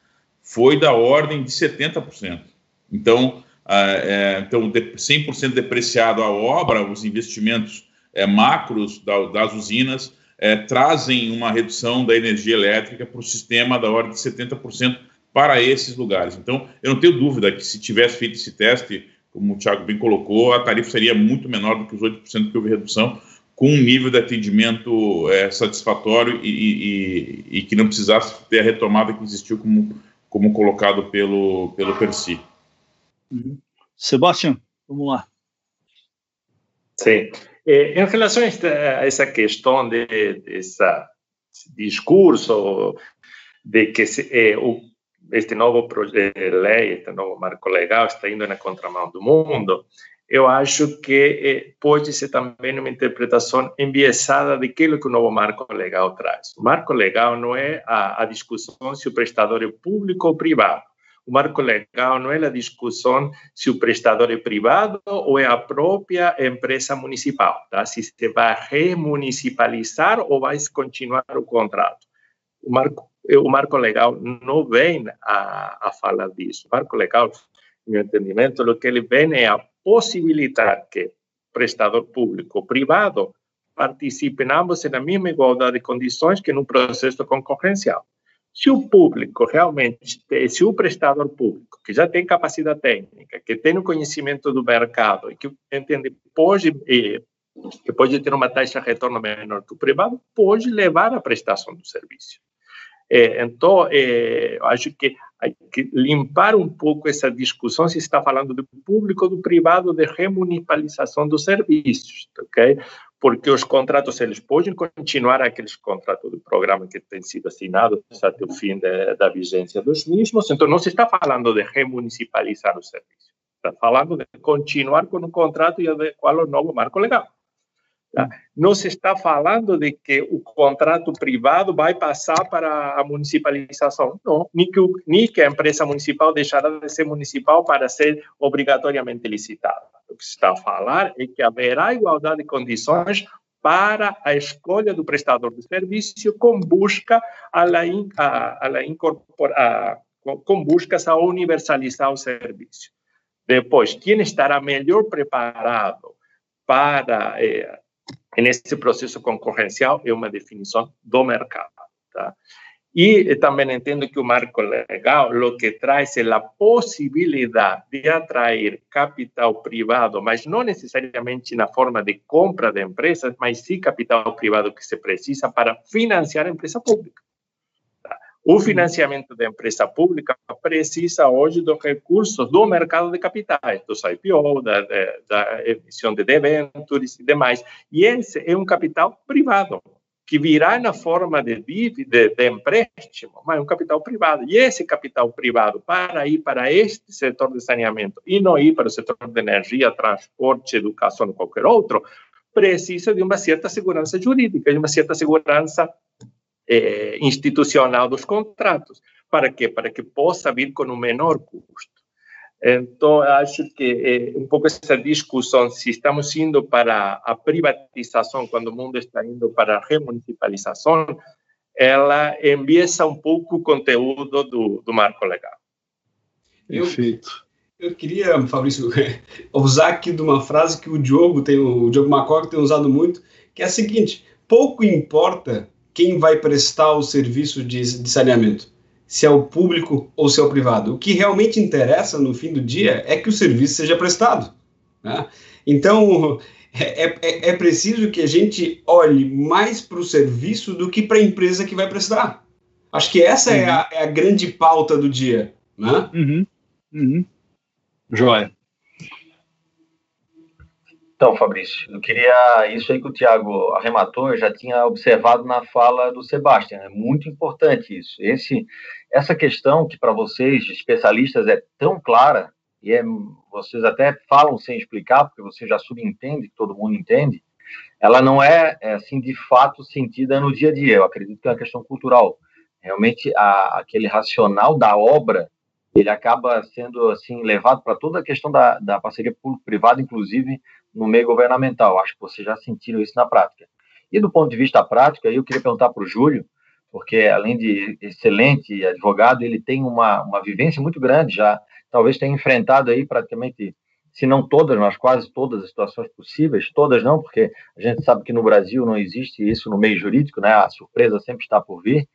foi da ordem de 70%. Então, é, então, 100% depreciado a obra, os investimentos é, macros da, das usinas é, trazem uma redução da energia elétrica para o sistema da ordem de 70% para esses lugares. Então, eu não tenho dúvida que se tivesse feito esse teste, como o Thiago bem colocou, a tarifa seria muito menor do que os 8% que houve redução, com um nível de atendimento é, satisfatório e, e, e, que não precisasse ter a retomada que existiu como, como colocado pelo, pelo Percy. Uhum. Sebastião, vamos lá. Sim. Eh, em relação a essa questão de, desse discurso de que se, eh, o, este novo de lei, este novo marco legal está indo na contramão do mundo, eu acho que eh, pode ser também uma interpretação enviesada daquilo que o novo marco legal traz. O marco legal não é a, a discussão se o prestador é público ou privado. O marco legal não é a discussão se o prestador é privado ou é a própria empresa municipal, tá? se se vai remunicipalizar ou vai continuar o contrato. O marco, o marco legal não vem a, a falar disso. O marco legal, no meu entendimento, o que ele vem é a possibilitar que prestador público privado participem ambos na mesma igualdade de condições que no processo concorrencial. Se o público realmente, se o prestador público, que já tem capacidade técnica, que tem o conhecimento do mercado e que entende, pode, que pode ter uma taxa de retorno menor que o privado, pode levar a prestação do serviço. É, então, é, acho que que limpar um pouco essa discussão se está falando do público ou do privado de remunicipalização dos serviços, ok? porque os contratos eles podem continuar aqueles contratos do programa que têm sido assinados até o fim de, da vigência dos mesmos. Então, não se está falando de remunicipalizar o serviço. Está falando de continuar com o contrato e adequar o novo marco legal. Tá? Não se está falando de que o contrato privado vai passar para a municipalização. Não, nem que, nem que a empresa municipal deixará de ser municipal para ser obrigatoriamente licitada. O que se está a falar é que haverá igualdade de condições para a escolha do prestador de serviço com busca a, a, a, incorporar, com buscas a universalizar o serviço. Depois, quem estará melhor preparado para eh, nesse processo concorrencial é uma definição do mercado. Tá? E também entendo que o marco legal o que traz é a possibilidade de atrair capital privado, mas não necessariamente na forma de compra de empresas, mas sim capital privado que se precisa para financiar a empresa pública. O financiamento da empresa pública precisa hoje dos recursos do mercado de capitais, dos IPO, da, da, da emissão de debêntures e demais. E esse é um capital privado que virá na forma de, de, de empréstimo, mas é um capital privado. E esse capital privado, para ir para este setor de saneamento e não ir para o setor de energia, transporte, educação ou qualquer outro, precisa de uma certa segurança jurídica, de uma certa segurança eh, institucional dos contratos. Para quê? Para que possa vir com um menor custo. Então, acho que é um pouco essa discussão, se estamos indo para a privatização, quando o mundo está indo para a remunicipalização, ela enviesa um pouco o conteúdo do, do marco legal. Perfeito. Eu, eu queria, Fabrício, usar aqui de uma frase que o Diogo tem, o Diogo Macor tem usado muito, que é a seguinte: pouco importa quem vai prestar o serviço de, de saneamento se é o público ou se é o privado. O que realmente interessa no fim do dia é que o serviço seja prestado. Né? Então, é, é, é, preciso que a gente olhe mais para o serviço do que para a empresa que vai prestar. Acho que essa uhum. é, a, é, a, grande pauta do dia. Né? Uhum. Uhum. Joia. Então, Fabrício, eu queria. Isso aí que o Tiago arrematou, eu já tinha observado na fala do Sebastião. É muito importante isso. Esse, essa questão que para vocês, especialistas, é tão clara, e é, vocês até falam sem explicar, porque você já subentende, todo mundo entende, ela não é, é, assim, de fato sentida no dia a dia. Eu acredito que é uma questão cultural. Realmente, a, aquele racional da obra ele acaba sendo assim levado para toda a questão da, da parceria público-privada, inclusive no meio governamental. Acho que vocês já sentiram isso na prática. E do ponto de vista prático, eu queria perguntar para o Júlio, porque além de excelente advogado, ele tem uma, uma vivência muito grande já, talvez tenha enfrentado aí praticamente, se não todas, mas quase todas as situações possíveis, todas não, porque a gente sabe que no Brasil não existe isso no meio jurídico, né? A surpresa sempre está por vir,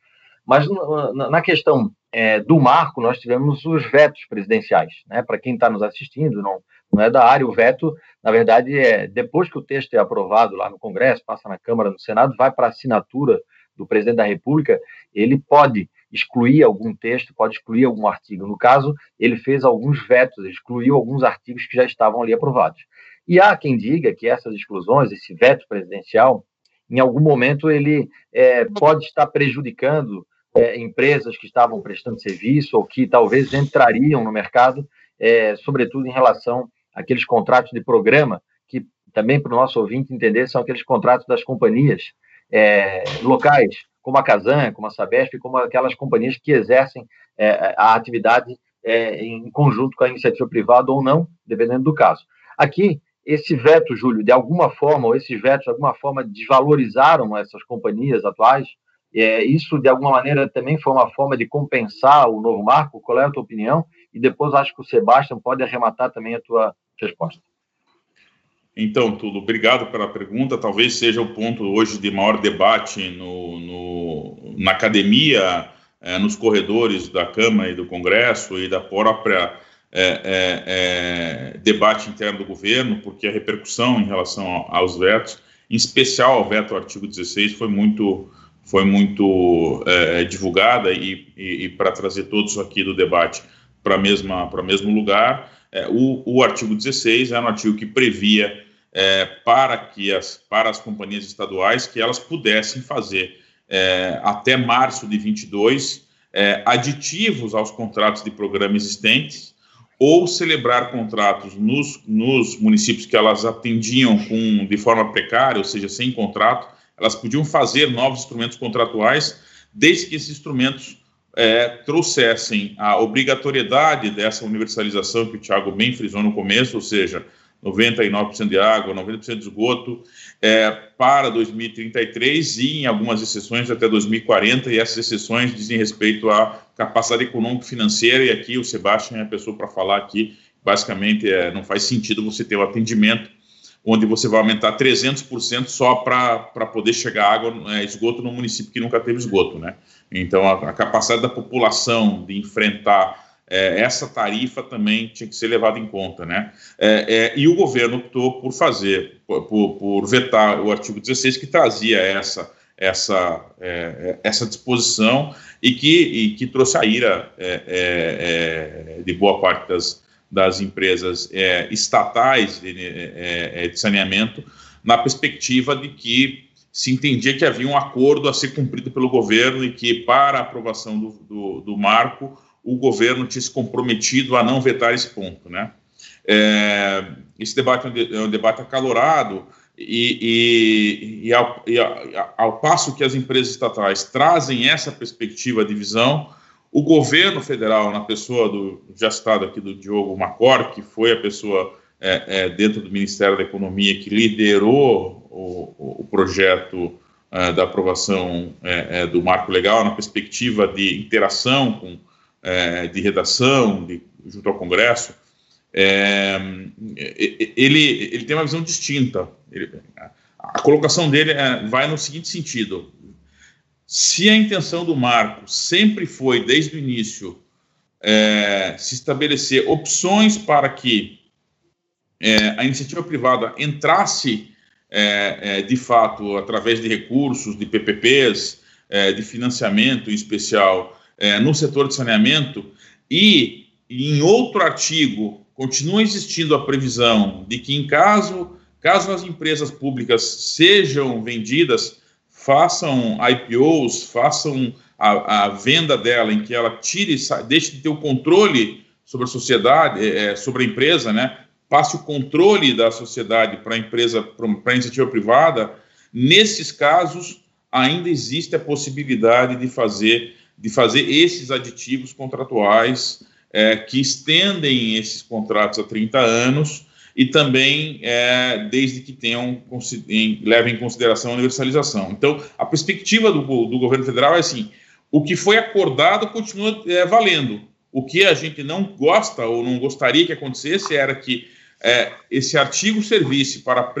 Mas na questão é, do marco, nós tivemos os vetos presidenciais. Né? Para quem está nos assistindo, não, não é da área, o veto, na verdade, é depois que o texto é aprovado lá no Congresso, passa na Câmara, no Senado, vai para a assinatura do presidente da República, ele pode excluir algum texto, pode excluir algum artigo. No caso, ele fez alguns vetos, excluiu alguns artigos que já estavam ali aprovados. E há quem diga que essas exclusões, esse veto presidencial, em algum momento ele é, pode estar prejudicando é, empresas que estavam prestando serviço ou que talvez entrariam no mercado, é, sobretudo em relação àqueles contratos de programa, que também para o nosso ouvinte entender são aqueles contratos das companhias é, locais, como a Casan, como a Sabesp, como aquelas companhias que exercem é, a atividade é, em conjunto com a iniciativa privada ou não, dependendo do caso. Aqui, esse veto, Júlio, de alguma forma, ou esses vetos, de alguma forma, desvalorizaram essas companhias atuais? É, isso, de alguma maneira, também foi uma forma de compensar o novo marco? Qual é a tua opinião? E depois acho que o Sebastião pode arrematar também a tua resposta. Então, Tulo, obrigado pela pergunta. Talvez seja o ponto hoje de maior debate no, no na academia, é, nos corredores da Câmara e do Congresso e da própria é, é, é, debate interno do governo, porque a repercussão em relação aos vetos, em especial ao veto ao artigo 16, foi muito, foi muito é, divulgada e, e, e para trazer todos aqui do debate para o mesmo lugar. É, o, o, artigo 16 era um artigo que previa é, para que as, para as companhias estaduais que elas pudessem fazer até março de 22 aditivos aos contratos de programa existentes ou celebrar contratos nos, nos municípios que elas atendiam com, de forma precária, ou seja, sem contrato, elas podiam fazer novos instrumentos contratuais, desde que esses instrumentos é, trouxessem a obrigatoriedade dessa universalização que o Tiago bem frisou no começo, ou seja, 99% de água, 90% de esgoto, é, para 2033 e, em algumas exceções, até 2040, e essas exceções dizem respeito à capacidade econômico-financeira, e aqui o Sebastião é a pessoa para falar aqui, basicamente, é, não faz sentido você ter o atendimento onde você vai aumentar 300% só para poder chegar água, é, esgoto no município que nunca teve esgoto, né? Então, a, a capacidade da população de enfrentar é, essa tarifa também tinha que ser levada em conta, né? É, é, e o governo optou por fazer, por, por, vetar o artigo 16 que trazia essa essa é, essa disposição e que, e que trouxe a ira é, é, de boa parte das, das empresas estatais de, de saneamento na perspectiva de que se entendia que havia um acordo a ser cumprido pelo governo e que para a aprovação do, do, do marco o governo tinha se comprometido a não vetar esse ponto, né? É, esse debate é um debate acalorado e, e, e, ao, e ao, ao, passo que as empresas estatais trazem essa perspectiva de visão, o governo federal, na pessoa do já citado aqui do Diogo Macor, que foi a pessoa é, é, dentro do Ministério da Economia que liderou o, o projeto é, da aprovação é, é, do marco legal na perspectiva de interação com é, de redação de, junto ao Congresso, ele, ele tem uma visão distinta. Ele, a colocação dele vai no seguinte sentido: se a intenção do marco sempre foi, desde o início, é, se estabelecer opções para que é, a iniciativa privada entrasse é, é, de fato através de recursos, de PPPs, de financiamento em especial, é, no setor de saneamento e em outro artigo continua existindo a previsão de que em caso caso as empresas públicas sejam vendidas façam IPOs façam a, a venda dela em que ela tire deixe de ter o controle sobre a sociedade é, é sobre a empresa né? Passe o controle da sociedade para a empresa para a iniciativa privada. Nesses casos ainda existe a possibilidade de fazer de fazer esses aditivos contratuais é, que estendem esses contratos a 30 anos e também é, desde que tenham em, levem em consideração a universalização. Então, a perspectiva do, do governo federal é assim: o que foi acordado continua é, valendo. O que a gente não gosta ou não gostaria que acontecesse era que é, esse artigo servisse para a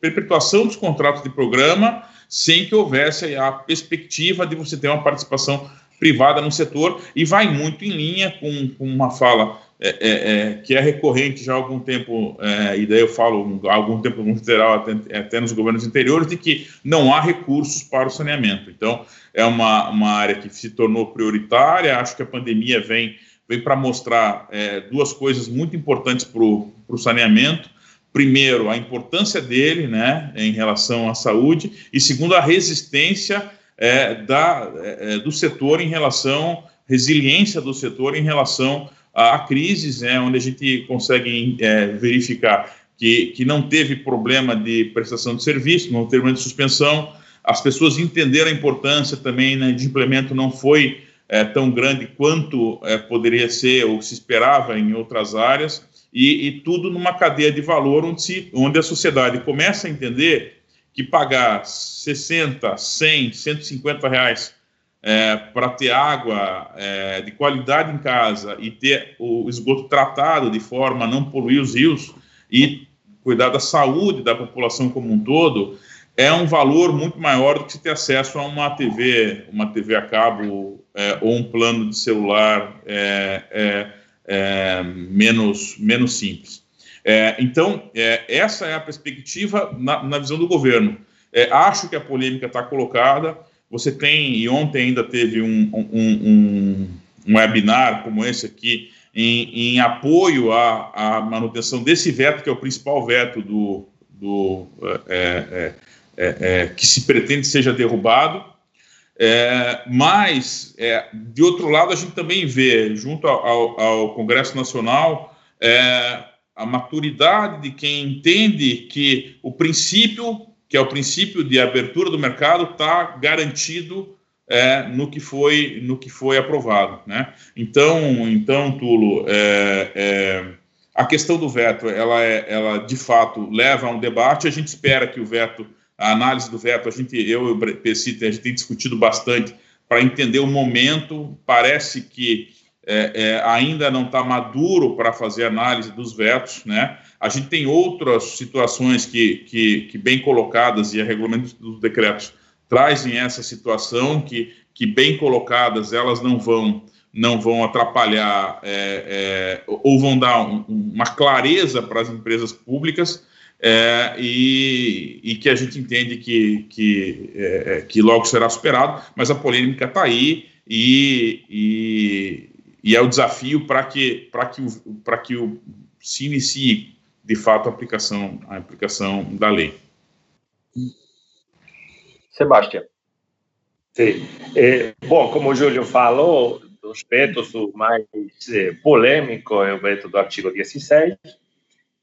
perpetuação dos contratos de programa sem que houvesse a perspectiva de você ter uma participação privada no setor, e vai muito em linha com, com uma fala é, é, é, que é recorrente já há algum tempo, é, e daí eu falo há algum tempo no geral, até, até, nos governos interiores, de que não há recursos para o saneamento. Então, é uma, uma área que se tornou prioritária, acho que a pandemia vem, vem para mostrar é, duas coisas muito importantes para o saneamento. Primeiro, a importância dele né, em relação à saúde, e segundo, a resistência é, da, do setor em relação, resiliência do setor em relação a, crises, né, onde a gente consegue é, verificar que, que não teve problema de prestação de serviço, não teve problema de suspensão, as pessoas entenderam a importância também né, de implemento, não foi é, tão grande quanto é, poderia ser ou se esperava em outras áreas, e, e, tudo numa cadeia de valor onde, se, onde a sociedade começa a entender que pagar 60, 100, 150 reais é, para ter água é, de qualidade em casa e ter o esgoto tratado de forma a não poluir os rios e cuidar da saúde da população como um todo, é um valor muito maior do que ter acesso a uma TV, uma TV a cabo é, ou um plano de celular é, é, é, menos, menos simples. então, essa é a perspectiva na, na visão do governo. acho que a polêmica está colocada, você tem, e ontem ainda teve um, um, um, um webinar como esse aqui, em, em apoio à, à, manutenção desse veto, que é o principal veto do, do é, é, é, é que se pretende seja derrubado. É, mas, é, de outro lado, a gente também vê, junto ao, ao Congresso Nacional, a maturidade de quem entende que o princípio que é o princípio de abertura do mercado, está garantido é, no que foi no que foi aprovado, né? Então, então, Tulo, é, é, a questão do veto, ela é, ela de fato leva a um debate. A gente espera que o veto, a análise do veto, a gente, eu e o Pessi, a gente tem discutido bastante para entender o momento. Parece que é, é, ainda não está maduro para fazer análise dos vetos, né? A gente tem outras situações que, que, que bem colocadas, e a regulamento dos decretos trazem essa situação, que, que bem colocadas elas não vão não vão atrapalhar é, é, ou vão dar um, uma clareza para as empresas públicas é, e, e, que a gente entende que, que, é, que logo será superado, mas a polêmica está aí e, e, e, é o desafio para que, que, o, que o, se inicie de fato, a aplicação, a aplicação da lei. Sebastião. Sim. É, bom, como o Júlio falou, dos vetos, o mais é, polêmico é o veto do artigo 16,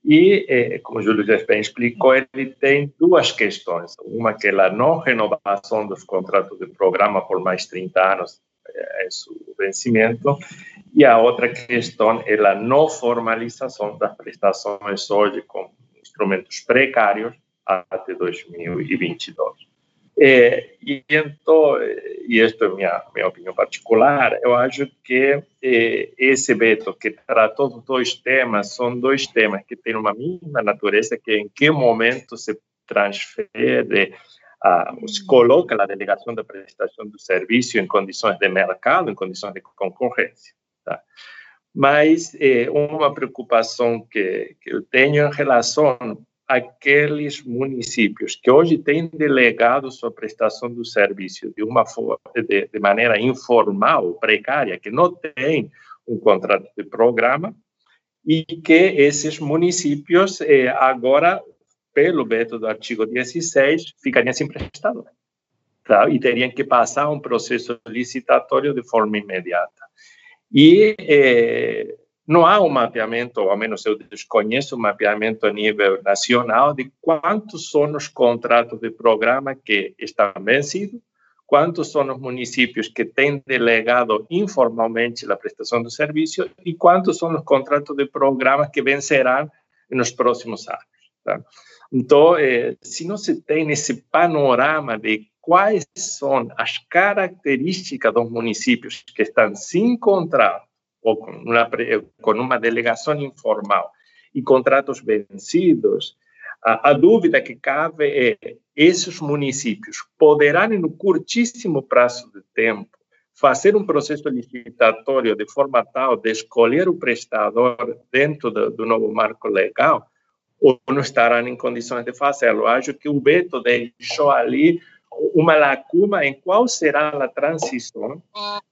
e, é, como o Júlio já bem explicou, ele tem duas questões. Uma que é a não renovação dos contratos de programa por mais 30 anos, é, é o vencimento, e a outra questão é a não formalização das prestações hoje com instrumentos precários até 2022. É, e então, e esta é minha minha opinião particular, eu acho que é, esse veto que tratou dos dois temas são dois temas que têm uma mesma natureza, que em que momento se transfere a, se coloca a delegação da prestação do serviço em condições de mercado, em condições de concorrência. Tá? Mas é, uma preocupação que, que eu tenho em relação àqueles municípios que hoje têm delegado sua prestação do serviço de uma de, de maneira informal, precária, que não tem um contrato de programa, e que esses municípios eh, agora, pelo veto do artigo 16, ficariam sem prestador. Tá? E teriam que passar um processo licitatório de forma imediata. E eh, não há um mapeamento, ou ao menos eu desconheço um mapeamento a nível nacional de quantos são os contratos de programa que estão vencidos, quantos são os municípios que têm delegado informalmente a prestação do serviço e quantos são os contratos de programa que vencerão nos próximos anos. Tá? Então, eh, se não se tem esse panorama de quais são as características dos municípios que estão sem contrato ou com uma, com uma delegação informal e contratos vencidos, A, a dúvida que cabe é: esses municípios poderão, no curtíssimo prazo de tempo, fazer um processo licitatório de forma tal de escolher o prestador dentro do, do novo marco legal, ou não estarão em condições de fazê-lo? Acho que o Beto deixou ali uma lacuna em qual será a transição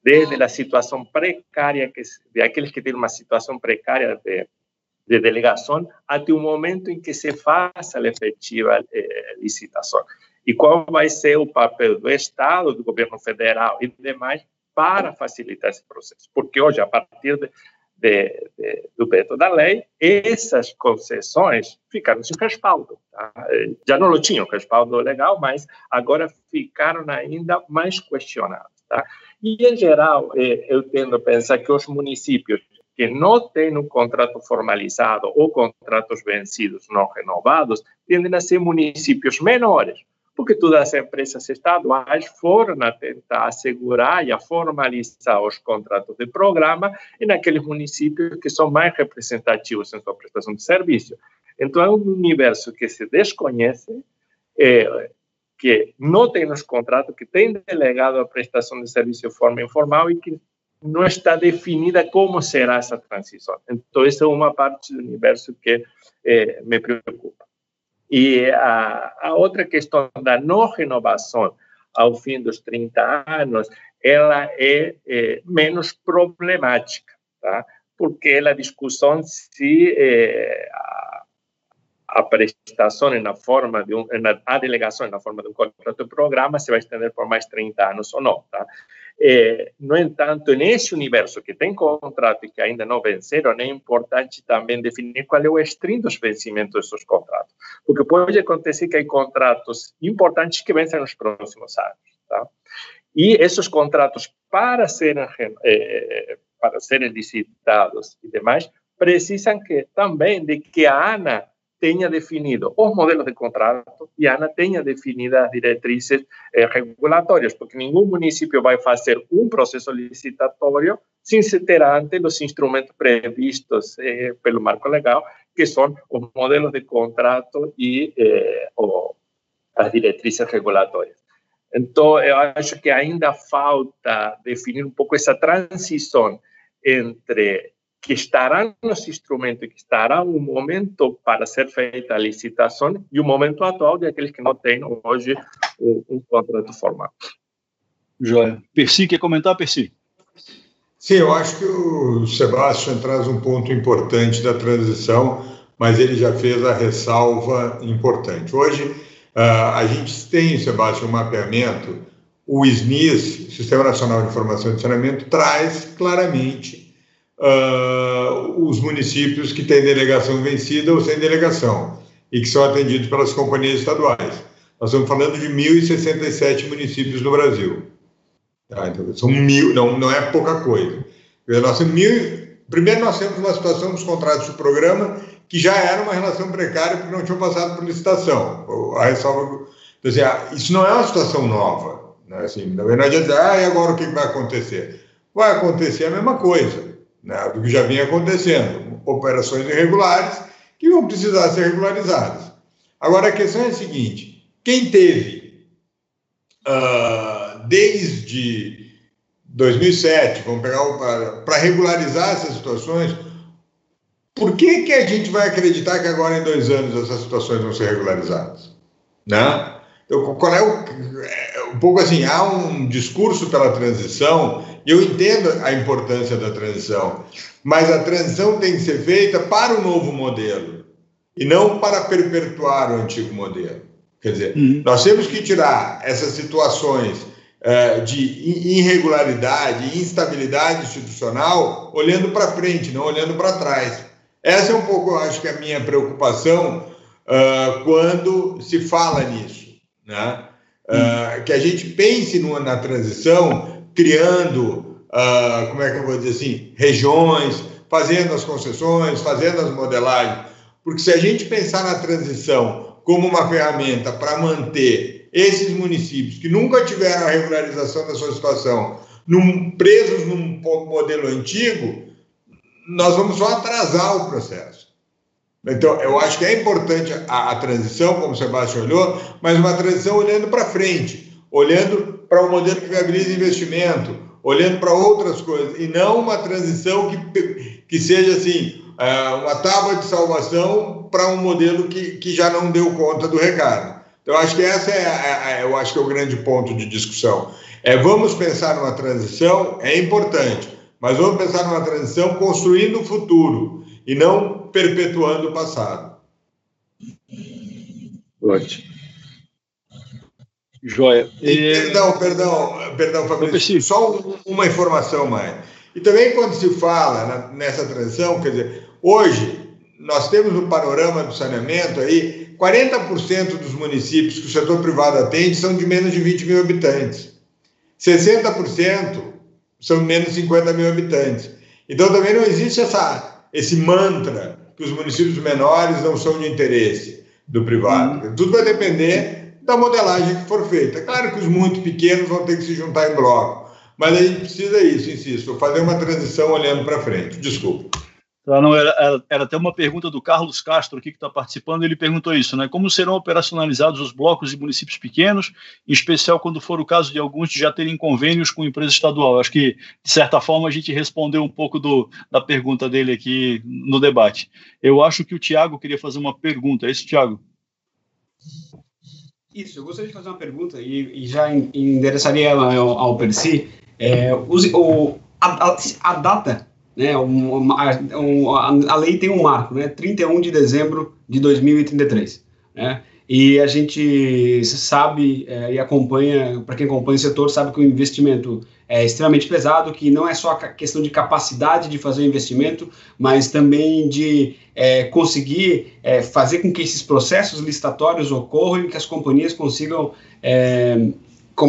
desde a situação precária que, de aqueles que têm uma situação precária de, de delegação até o momento em que se faça a efetiva eh, licitação. E qual vai ser o papel do Estado, do governo federal e demais para facilitar esse processo? Porque hoje, a partir de, de, de, do veto da lei, essas concessões ficaram sem respaldo. Tá? Já não tinham respaldo legal, mas agora ficaram ainda mais questionados. Tá? E, em geral, eh, eu tendo a pensar que os municípios que não têm um contrato formalizado ou contratos vencidos não renovados tendem a ser municípios menores, porque todas as empresas estaduais foram a tentar assegurar e a formalizar os contratos de programa em aqueles municípios que são mais representativos em sua prestação de serviço. Então, é um universo que se desconhece, é, que não tem nos contratos, que tem delegado a prestação de serviço de forma informal e que não está definida como será essa transição. Então, essa é uma parte do universo que é, me preocupa. E a, a outra questão da não renovação ao fim dos 30 anos, ela é, é menos problemática, tá? porque a discussão se é, a, prestação na forma de um, na, a delegação na forma de um contrato de programa se vai estender por mais 30 anos ou não, tá? Eh, no entanto, nesse universo que tem contrato e que ainda não venceram, é importante também definir qual é o stream dos vencimentos desses contratos. Porque pode acontecer que há contratos importantes que vencem nos próximos anos. Tá? E esses contratos, para serem, eh, para serem licitados e demais, precisam que também de que a ANA tenha definido os modelos de contrato e a ANA tenha definido as diretrizes eh, regulatórias, porque nenhum município vai fazer um processo licitatório sem se ter antes os instrumentos previstos eh, pelo marco legal, que são os modelos de contrato e eh, o, as diretrizes regulatórias. Então, eu acho que ainda falta definir um pouco essa transição entre que estará nos instrumentos, que estará um momento para ser feita a licitação e o momento atual de aqueles que não têm hoje um, um contrato formal. Joia. Percy, quer comentar, Percy? Sim, eu acho que o Sebastião traz um ponto importante da transição, mas ele já fez a ressalva importante. Hoje, uh, a gente tem, Sebastião, um mapeamento, o SNIS, Sistema Nacional de Informação e Saneamento, traz claramente uh, os municípios que têm delegação vencida ou sem delegação e que são atendidos pelas companhias estaduais. Nós estamos falando de 1.067 municípios no Brasil. Tá? Então, são mil, não, não é pouca coisa. Nós mil, primeiro, nós temos uma situação dos contratos de programa que já era uma relação precária porque não tinham passado por licitação. A ressalva, então, isso não é uma situação nova. Né? Assim, não adianta dizer, ah, e agora o que vai acontecer? Vai acontecer a mesma coisa né, do que já vinha acontecendo, operações irregulares que vão precisar ser regularizadas. Agora, a questão é a seguinte: quem teve uh, desde 2007, vamos pegar para regularizar essas situações, por que, que a gente vai acreditar que agora em dois anos essas situações vão ser regularizadas? Né? Então, qual é o, um pouco assim, há um discurso pela transição eu entendo a importância da transição, mas a transição tem que ser feita para o novo modelo e não para perpetuar o antigo modelo. Quer dizer, uhum. nós temos que tirar essas situações uh, de irregularidade, instabilidade institucional, olhando para frente, não olhando para trás. Essa é um pouco, eu acho que, a minha preocupação uh, quando se fala nisso. Né? Uh, que a gente pense na transição criando, uh, como é que eu vou dizer assim, regiões, fazendo as concessões, fazendo as modelagens. Porque se a gente pensar na transição como uma ferramenta para manter esses municípios que nunca tiveram a regularização da sua situação num, presos num modelo antigo, nós vamos só atrasar o processo. Então, eu acho que é importante a, a transição, como o Sebastião olhou, mas uma transição olhando para frente, olhando para um modelo que viabiliza investimento, olhando para outras coisas, e não uma transição que, que seja assim, é, uma tábua de salvação para um modelo que, que já não deu conta do recado. Então, acho que essa é, é, é, eu acho que é o grande ponto de discussão. É, vamos pensar numa transição, é importante, mas vamos pensar numa transição construindo o futuro e não perpetuando o passado. Ótimo. Joia. E, perdão, perdão, perdão, Fabrício. Só uma informação mais. E também quando se fala na, nessa transição, quer dizer, hoje nós temos no panorama do saneamento aí 40% dos municípios que o setor privado atende são de menos de 20 mil habitantes. 60% são menos de 50 mil habitantes. Então também não existe essa, esse mantra que os municípios menores não são de interesse do privado. Uhum. Tudo vai depender da modelagem que for feita. Claro que os muito pequenos vão ter que se juntar em bloco, mas a gente precisa isso, insisto, fazer uma transição olhando para frente. Desculpa. Não, era, era, era, até uma pergunta do Carlos Castro aqui que está participando, ele perguntou isso, né? Como serão operacionalizados os blocos de municípios pequenos, em especial quando for o caso de alguns já terem convênios com empresa estadual? Acho que, de certa forma, a gente respondeu um pouco do, da pergunta dele aqui no debate. Eu acho que o Tiago queria fazer uma pergunta, é isso, Tiago? Isso, eu gostaria de fazer uma pergunta e, e já endereçaria ao, ao Percy. É, o, a, a data né, um, um, a lei tem um marco, né, 31 de dezembro de 2033. Né, e a gente sabe é, e acompanha, para quem acompanha o setor, sabe que o investimento é extremamente pesado, que não é só a questão de capacidade de fazer o investimento, mas também de é, conseguir é, fazer com que esses processos licitatórios ocorram e que as companhias consigam é,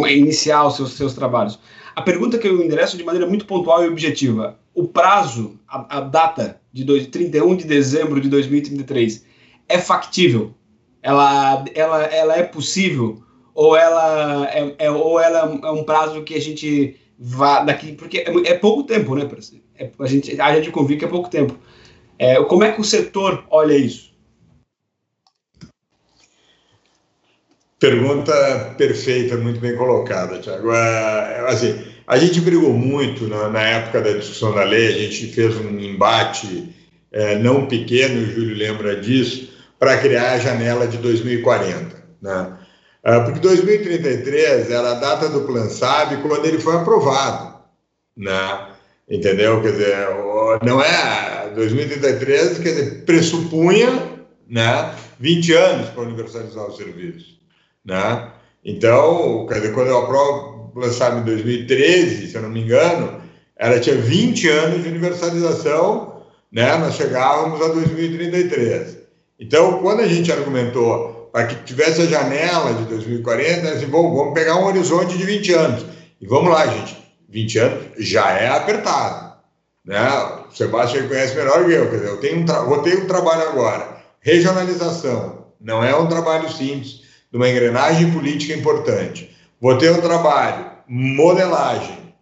iniciar os seus, seus trabalhos. A pergunta que eu endereço de maneira muito pontual e objetiva: o prazo, a, a data de dois, 31 de dezembro de 2033 é factível? Ela, ela, ela é possível? Ou ela é, é ou ela é um prazo que a gente vá daqui. Porque é, é pouco tempo, né? É, a, gente, a gente convive que é pouco tempo. É, como é que o setor olha isso? Pergunta perfeita, muito bem colocada, Tiago. É, assim, a gente brigou muito na, na, época da discussão da lei, a gente fez um embate é, não pequeno, o Júlio lembra disso, para criar a janela de 2040. Né? É, porque 2033 era a data do Plan SAB quando ele foi aprovado. Né? Entendeu? Quer dizer, não é 2033, quer dizer, pressupunha né, 20 anos para universalizar o serviço. Né? Então, quer dizer, quando eu aprovo lançado em 2013, se eu não me engano, ela tinha 20 anos de universalização, né? Nós chegávamos a 2033. Então, quando a gente argumentou para que tivesse a janela de 2040, assim, bom, vamos pegar um horizonte de 20 anos. E vamos lá, gente, 20 anos já é apertado. Né? O Sebastião conhece melhor que eu, quer dizer, eu tenho um vou ter um trabalho agora. Regionalização não é um trabalho simples, de uma engrenagem política importante. Vou ter um trabalho, modelagem,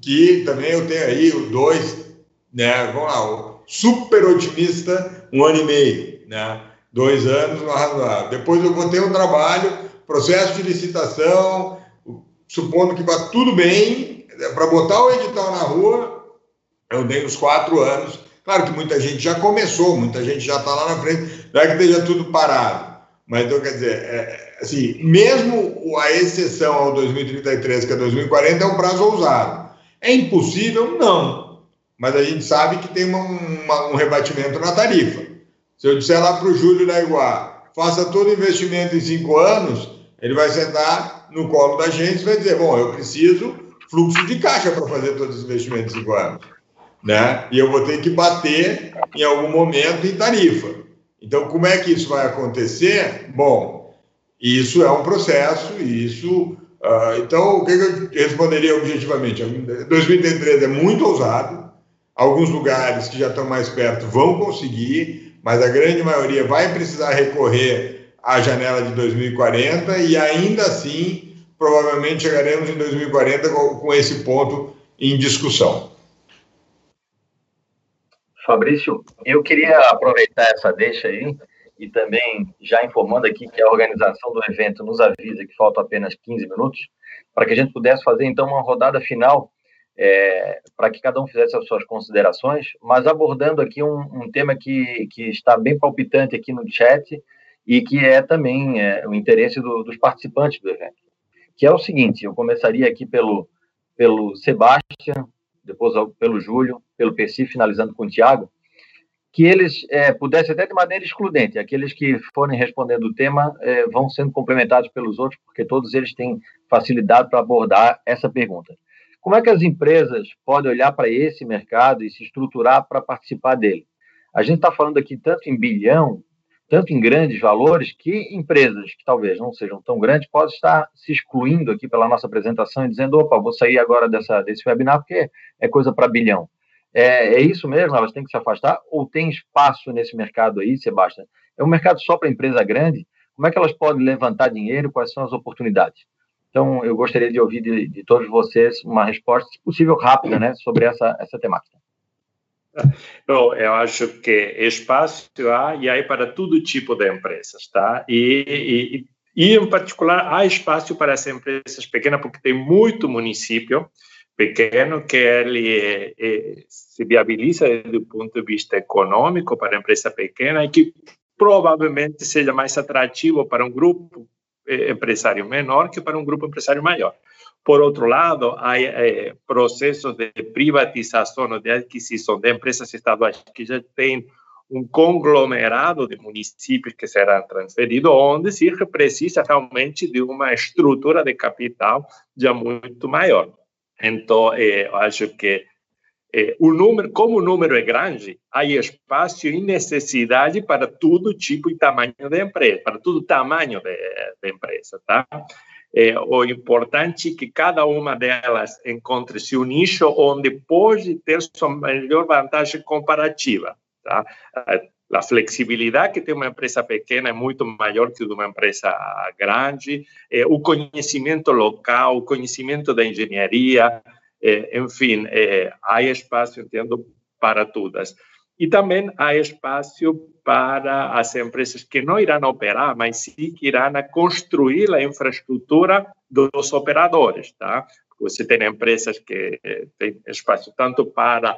que também eu tenho aí o dois, né? Vamos lá, super otimista, um ano e meio, né? Dois anos no razoável. Depois eu vou ter um trabalho, processo de licitação, supondo que vá tudo bem, para botar o edital na rua, eu dei uns quatro anos. Claro que muita gente já começou, muita gente já está lá na frente, não é que esteja tudo parado. Mas, então, quer dizer, é, assim, mesmo a exceção ao 2033, que é 2040, é um prazo ousado. É impossível? Não. Mas a gente sabe que tem uma, uma, um rebatimento na tarifa. Se eu disser lá para o Júlio da Iguá, faça todo investimento em cinco anos, ele vai sentar no colo da gente e vai dizer, bom, eu preciso fluxo de caixa para fazer todos os investimentos em cinco anos. Né? E eu vou ter que bater em algum momento em tarifa. Então, como é que isso vai acontecer? Bom, isso é um processo, isso. Uh, então, o que eu responderia objetivamente? 2033 é muito ousado, alguns lugares que já estão mais perto vão conseguir, mas a grande maioria vai precisar recorrer à janela de 2040 e ainda assim, provavelmente chegaremos em 2040 com, com esse ponto em discussão. Fabrício, eu queria aproveitar essa deixa aí e também já informando aqui que a organização do evento nos avisa que faltam apenas 15 minutos, para que a gente pudesse fazer então uma rodada final, é, para que cada um fizesse as suas considerações, mas abordando aqui um, um tema que, que está bem palpitante aqui no chat e que é também é, o interesse do, dos participantes do evento, que é o seguinte, eu começaria aqui pelo, pelo Sebastião, depois pelo Júlio, pelo Percy, finalizando com o Tiago, que eles é, pudessem até de maneira excludente, aqueles que forem respondendo o tema é, vão sendo complementados pelos outros, porque todos eles têm facilidade para abordar essa pergunta. Como é que as empresas podem olhar para esse mercado e se estruturar para participar dele? A gente está falando aqui tanto em bilhão, tanto em grandes valores, que empresas que talvez não sejam tão grandes podem estar se excluindo aqui pela nossa apresentação e dizendo: opa, vou sair agora dessa, desse webinar porque é coisa para bilhão. É, é, isso mesmo? Elas têm que se afastar? Ou tem espaço nesse mercado aí, Sebastião? É um mercado só para empresa grande? Como é que elas podem levantar dinheiro? Quais são as oportunidades? Então, eu gostaria de ouvir de, de todos vocês uma resposta, se possível, rápida, né, sobre essa, essa temática. Bom, eu acho que espaço há e há para todo tipo de empresas, tá? E, e, e, em particular, há espaço para as empresas pequenas, porque tem muito município pequeno que ele é, é, se viabiliza do ponto de vista econômico para a empresa pequena e que provavelmente seja mais atrativo para um grupo eh, empresário menor que para um grupo empresário maior. Por outro lado, há é, processos de privatização ou de aquisição de empresas estaduais que já têm um conglomerado de municípios que serão transferidos, onde se precisa realmente de uma estrutura de capital já muito maior. Então, é, eu acho que é, o número, como o número é grande, há espaço e necessidade para todo tipo e tamanho de empresa, para todo tamanho de, de empresa, tá? É, o importante é que cada uma delas encontre seu nicho onde pode ter sua melhor vantagem comparativa. Tá? A flexibilidade que tem uma empresa pequena é muito maior que uma empresa grande, é, o conhecimento local, o conhecimento da engenharia, é, enfim, há espaço, entendo, para todas. E também há espaço para as empresas que não irão operar, mas sim que irão construir a infraestrutura dos operadores, tá? Você tem empresas que eh, têm espaço tanto para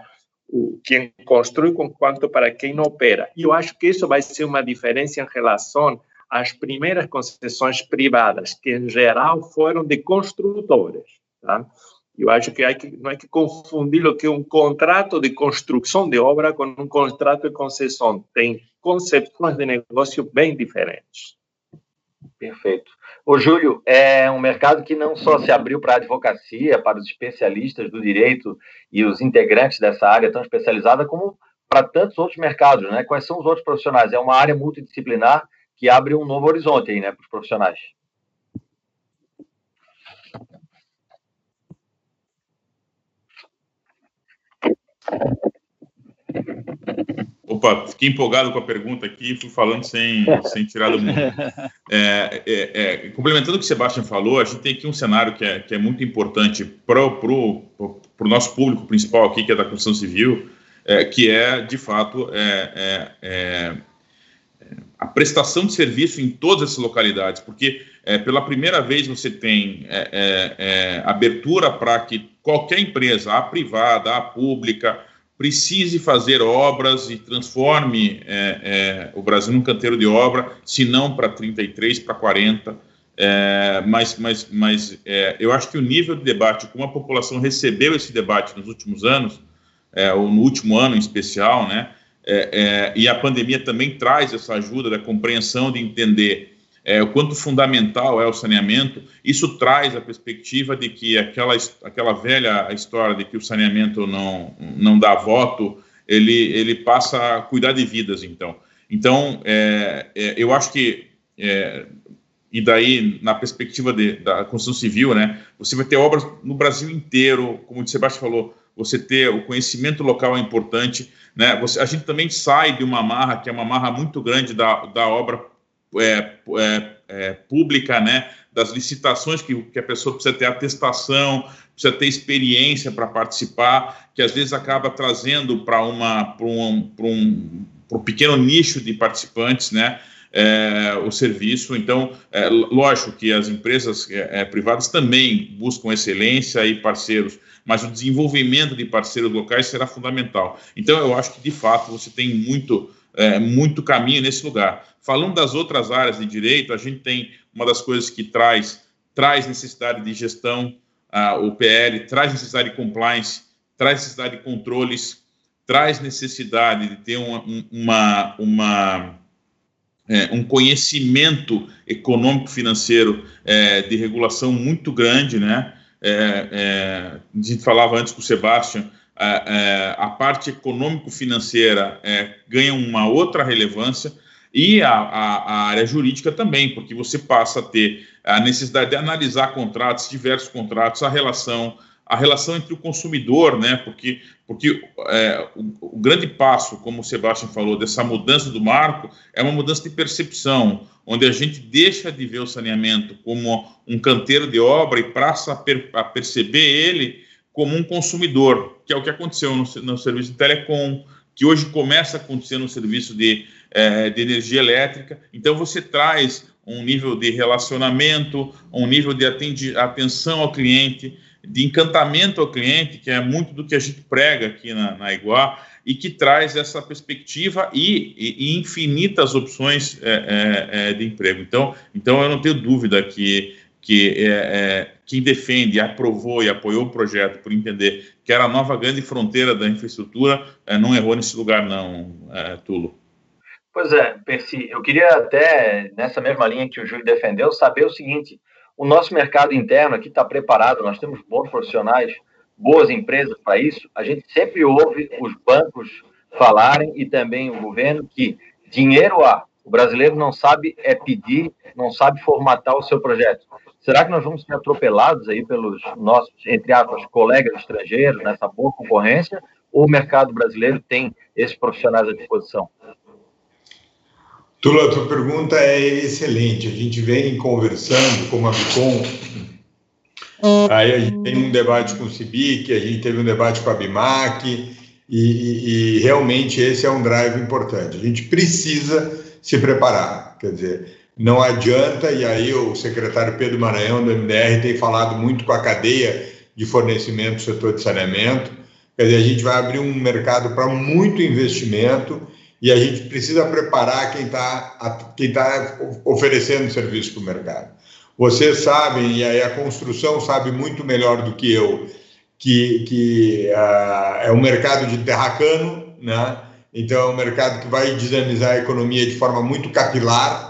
o quem construi quanto para quem não opera. E eu acho que isso vai ser uma diferença em relação às primeiras concessões privadas, que em geral foram de construtores, tá? Eu acho que, que não é que confundir o que é um contrato de construção de obra com um contrato de concessão. Tem concepções de negócio bem diferentes. Perfeito. O Júlio, é um mercado que não só se abriu para a advocacia, para os especialistas do direito e os integrantes dessa área tão especializada, como para tantos outros mercados, né? Quais são os outros profissionais? É uma área multidisciplinar que abre um novo horizonte aí, né, para os profissionais. Opa, fiquei empolgado com a pergunta aqui, fui falando sem, sem tirar do mundo. É, é, é, complementando o que o Sebastião falou, a gente tem aqui um cenário que é, que é muito importante para o nosso público principal aqui, que é da construção civil, é, que é, de fato, é, é, a prestação de serviço em todas essas localidades, porque pela primeira vez você tem abertura para que qualquer empresa, a privada, a pública, precise fazer obras e transforme é, é, o Brasil num canteiro de obra, se não para 33, para 40. É, mas mas, mas é, eu acho que o nível de debate, como a população recebeu esse debate nos últimos anos, é, ou no último ano em especial, né, é, e a pandemia também traz essa ajuda da compreensão de entender é, o quanto fundamental é o saneamento, isso traz a perspectiva de que aquela, aquela velha história de que o saneamento não, não dá voto, ele, ele passa a cuidar de vidas, então. Então, é, é, eu acho que, é, e daí, na perspectiva de, da construção civil, né, você vai ter obras no Brasil inteiro, como o Sebastião falou, você ter o conhecimento local é importante, né, você, a gente também sai de uma marra, que é uma marra muito grande da, da obra é, é, é, pública, né, das licitações que, que a pessoa precisa ter atestação, precisa ter experiência para participar, que às vezes acaba trazendo para uma para um, um, um pequeno nicho de participantes, né? É, o serviço. Então, é, lógico que as empresas é, é, privadas também buscam excelência e parceiros, mas o desenvolvimento de parceiros locais será fundamental. Então, eu acho que, de fato, você tem muito, é, muito caminho nesse lugar. Falando das outras áreas de direito, a gente tem uma das coisas que traz, traz necessidade de gestão, o PL, traz necessidade de compliance, traz necessidade de controles, traz necessidade de ter uma, uma, uma é, um conhecimento econômico-financeiro é, de regulação muito grande, né? É, é a gente falava antes com o Sebastião, a, a parte econômico-financeira é, ganha uma outra relevância e a, a, a, área jurídica também, porque você passa a ter a necessidade de analisar contratos, diversos contratos, a relação a relação entre o consumidor, né? Porque, porque é, o, o, grande passo, como o Sebastião falou, dessa mudança do marco é uma mudança de percepção, onde a gente deixa de ver o saneamento como um canteiro de obra e passa a, per, a perceber ele como um consumidor, que é o que aconteceu no, no serviço de telecom, que hoje começa a acontecer no serviço de, é, de energia elétrica. Então, você traz um nível de relacionamento, um nível de atenção ao cliente, de encantamento ao cliente, que é muito do que a gente prega aqui na, na Iguá, e que traz essa perspectiva e, e, e infinitas opções é, é, de emprego. Então, então, eu não tenho dúvida que, que é, quem defende, aprovou e apoiou o projeto por entender que era a nova grande fronteira da infraestrutura, é, não errou nesse lugar, não, Tulo. Pois é, Percy, eu queria até, nessa mesma linha que o Júlio defendeu, saber o seguinte: o nosso mercado interno aqui está preparado, nós temos bons profissionais, boas empresas para isso. A gente sempre ouve os bancos falarem e também o governo que dinheiro há. O brasileiro não sabe é pedir, não sabe formatar o seu projeto. Será que nós vamos ser atropelados aí pelos nossos, entre aspas, colegas estrangeiros nessa boa concorrência? Ou o mercado brasileiro tem esses profissionais à disposição? Tula, a tua pergunta é excelente. A gente vem conversando com a Bicom. Aí a gente tem um debate com o Cibic, a gente teve um debate com a Bimac, e, e, e, realmente esse é um drive importante. A gente precisa se preparar. Quer dizer, não adianta, e aí o secretário Pedro Maranhão do MDR tem falado muito com a cadeia de fornecimento do setor de saneamento. Quer dizer, a gente vai abrir um mercado para muito investimento e a gente precisa preparar quem está quem tá oferecendo serviço para o mercado. Vocês sabem, e aí a construção sabe muito melhor do que eu, que, que uh, é um mercado de terracano, né? então é um mercado que vai dinamizar a economia de forma muito capilar.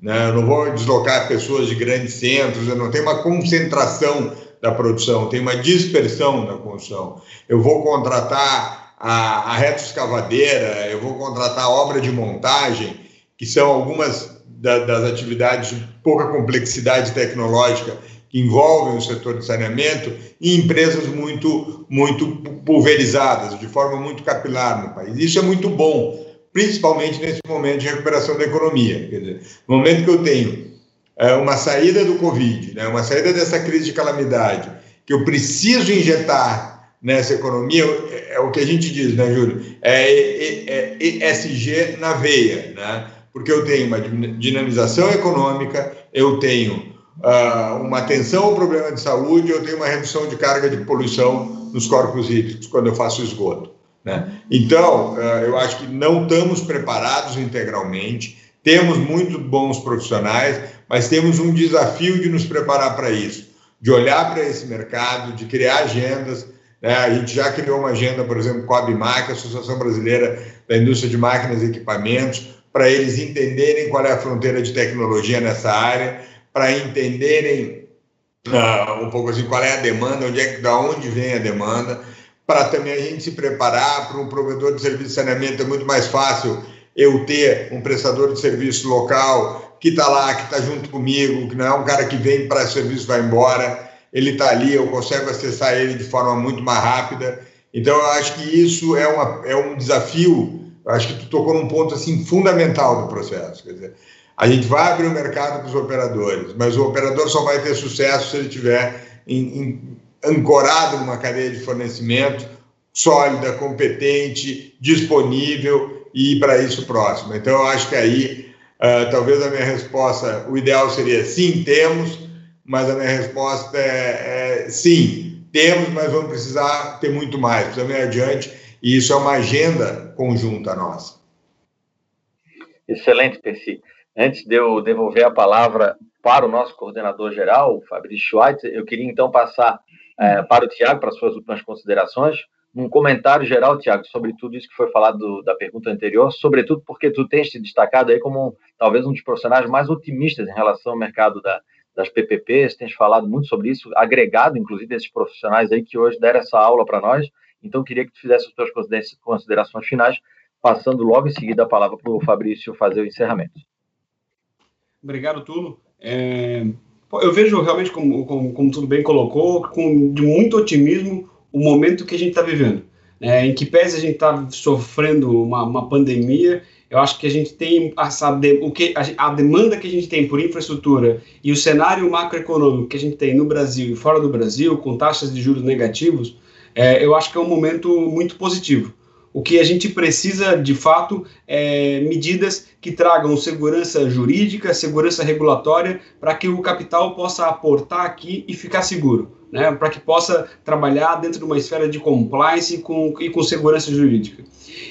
Né? Não vou deslocar pessoas de grandes centros, não tenho uma concentração da produção, tem uma dispersão da construção. Eu vou contratar a, a retroescavadeira, eu vou contratar obra de montagem, que são algumas da, das atividades de pouca complexidade tecnológica que envolvem o setor de saneamento e empresas muito, muito pulverizadas, de forma muito capilar no país. Isso é muito bom, principalmente nesse momento de recuperação da economia. Quer dizer, no momento que eu tenho é, uma saída do Covid, né, uma saída dessa crise de calamidade, que eu preciso injetar nessa economia é, é o que a gente diz, né, Júlio? É, é, é ESG na veia, né? Porque eu tenho uma dinamização econômica, eu tenho uh, uma atenção ao problema de saúde, eu tenho uma redução de carga de poluição nos corpos hídricos quando eu faço esgoto. Né? Então, uh, eu acho que não estamos preparados integralmente, temos muito bons profissionais, mas temos um desafio de nos preparar para isso, de olhar para esse mercado, de criar agendas, né? A gente já criou uma agenda, por exemplo, com a ABMAC, Associação Brasileira da Indústria de Máquinas e Equipamentos, para eles entenderem qual é a fronteira de tecnologia nessa área, para entenderem uh, um pouco assim qual é a demanda, onde é que, da onde vem a demanda, para também a gente se preparar para um provedor de serviço de saneamento. É muito mais fácil eu ter um prestador de serviço local que está lá, que está junto comigo, que não é um cara que vem para serviço e vai embora ele está ali, eu consigo acessar ele de forma muito mais rápida. Então, eu acho que isso é, uma, é um desafio, eu acho que tu tocou num ponto assim fundamental do processo. Quer dizer, A gente vai abrir o mercado para os operadores, mas o operador só vai ter sucesso se ele tiver em, em, ancorado numa cadeia de fornecimento sólida, competente, disponível e para isso próximo. Então, eu acho que aí, uh, talvez a minha resposta, o ideal seria sim, temos, mas a minha resposta é, é sim, temos, mas vamos precisar ter muito mais, precisamos ir adiante, e isso é uma agenda conjunta nossa. Excelente, Percy. Antes de eu devolver a palavra para o nosso coordenador geral, Fabrício Schweitzer, eu queria então passar é, para o Tiago, para as suas últimas considerações, um comentário geral, Tiago, sobre tudo isso que foi falado do, da pergunta anterior, sobretudo porque tu tens te destacado aí como talvez um dos profissionais mais otimistas em relação ao mercado da, das PPPs, tens falado muito sobre isso, agregado, inclusive, esses profissionais aí que hoje deram essa aula para nós, então queria que tu fizesse as tuas considerações finais, passando logo em seguida a palavra para o Fabrício fazer o encerramento. Obrigado, Tulo. É, eu vejo realmente, como, como, como tudo bem colocou, com de muito otimismo o momento que a gente está vivendo. É, em que pese a gente está sofrendo uma, uma, pandemia, eu acho que a gente tem essa de, o que a, a, demanda que a gente tem por infraestrutura e o cenário macroeconômico que a gente tem no Brasil e fora do Brasil, com taxas de juros negativos, é, eu acho que é um momento muito positivo. O que a gente precisa, de fato, é medidas que tragam segurança jurídica, segurança regulatória, para que o capital possa aportar aqui e ficar seguro, né? para que possa trabalhar dentro de uma esfera de compliance e com, e com segurança jurídica.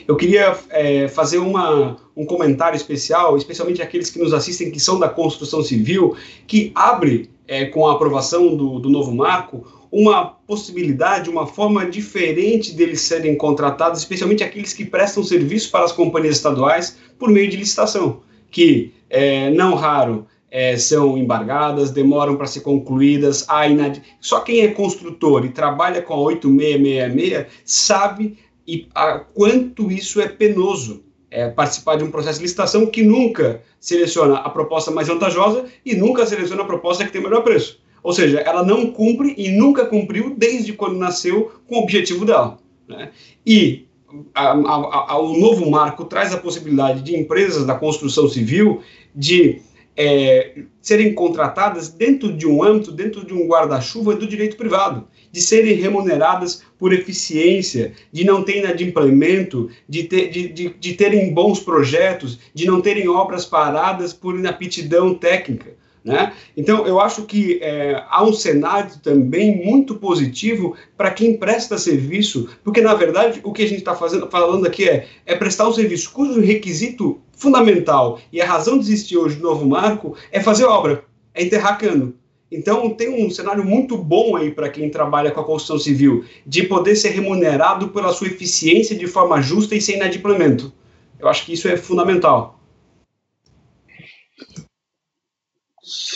Eu queria é, fazer uma, um comentário especial, especialmente aqueles que nos assistem que são da construção civil, que abre, é, com a aprovação do, do novo marco, uma possibilidade, uma forma diferente deles serem contratados, especialmente aqueles que prestam serviço para as companhias estaduais por meio de licitação, que é, não raro é, são embargadas, demoram para ser concluídas. A inad... Só quem é construtor e trabalha com a 8666 sabe e a, quanto isso é penoso. É, participar de um processo de licitação que nunca seleciona a proposta mais vantajosa e nunca seleciona a proposta que tem o melhor preço. Ou seja, ela não cumpre e nunca cumpriu desde quando nasceu com o objetivo dela. Né? E a, a, a, o novo marco traz a possibilidade de empresas da construção civil de é, serem contratadas dentro de um âmbito, dentro de um guarda-chuva do direito privado, de serem remuneradas por eficiência, de não ter inadimplemento, de, ter, de, de, de terem bons projetos, de não terem obras paradas por inaptidão técnica. Né? Então, eu acho que é, há um cenário também muito positivo para quem presta serviço, porque, na verdade, o que a gente está falando aqui é, é prestar um serviço cujo requisito fundamental e a razão de existir hoje do novo marco é fazer obra, é enterrar cano. Então, tem um cenário muito bom aí para quem trabalha com a construção civil, de poder ser remunerado pela sua eficiência de forma justa e sem inadimplemento. Eu acho que isso é fundamental.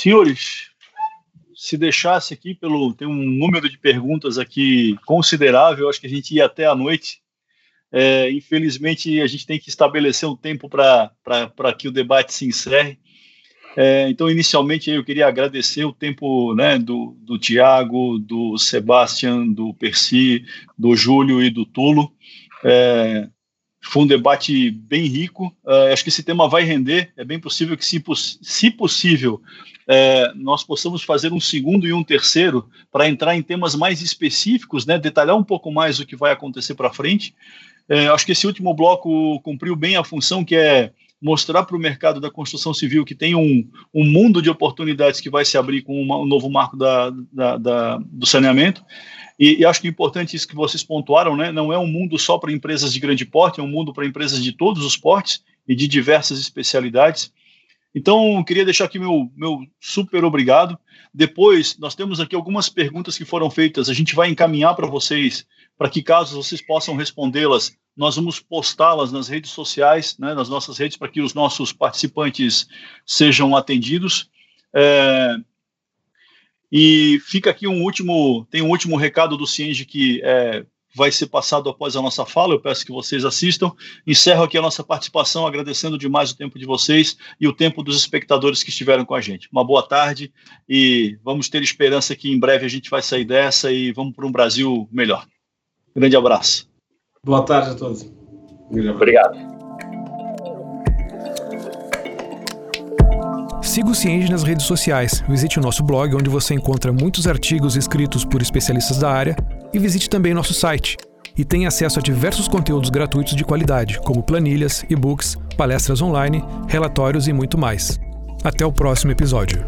Senhores, se deixasse aqui pelo tem um número de perguntas aqui considerável, acho que a gente ia até a noite. É, infelizmente, a gente tem que estabelecer um tempo para que o debate se encerre. É, então, inicialmente, eu queria agradecer o tempo né, do, do Tiago, do Sebastian, do Percy, do Júlio e do Tulo. É, foi um debate bem rico. Uh, acho que esse tema vai render. É bem possível que, se, se possível, é, nós possamos fazer um segundo e um terceiro para entrar em temas mais específicos, né, detalhar um pouco mais o que vai acontecer para frente. É, acho que esse último bloco cumpriu bem a função que é mostrar para o mercado da construção civil que tem um, um mundo de oportunidades que vai se abrir com uma, um novo marco da, da, da do saneamento. E, e, acho que é importante isso que vocês pontuaram, né? Não é um mundo só para empresas de grande porte, é um mundo para empresas de todos os portes e de diversas especialidades. Então, queria deixar aqui meu, meu super obrigado. Depois, nós temos aqui algumas perguntas que foram feitas, a gente vai encaminhar para vocês, para que, caso vocês possam respondê-las, nós vamos postá-las nas redes sociais, né, nas nossas redes, para que os nossos participantes sejam atendidos. É, e fica aqui um último, tem um último recado do Cienge que é, vai ser passado após a nossa fala. Eu peço que vocês assistam. Encerro aqui a nossa participação, agradecendo demais o tempo de vocês e o tempo dos espectadores que estiveram com a gente. Uma boa tarde e vamos ter esperança que em breve a gente vai sair dessa e vamos para um Brasil melhor. Grande abraço. Boa tarde a todos. Obrigado. Siga o Cienge nas redes sociais, visite o nosso blog, onde você encontra muitos artigos escritos por especialistas da área, e visite também nosso site. E tenha acesso a diversos conteúdos gratuitos de qualidade, como planilhas, e-books, palestras online, relatórios e muito mais. Até o próximo episódio.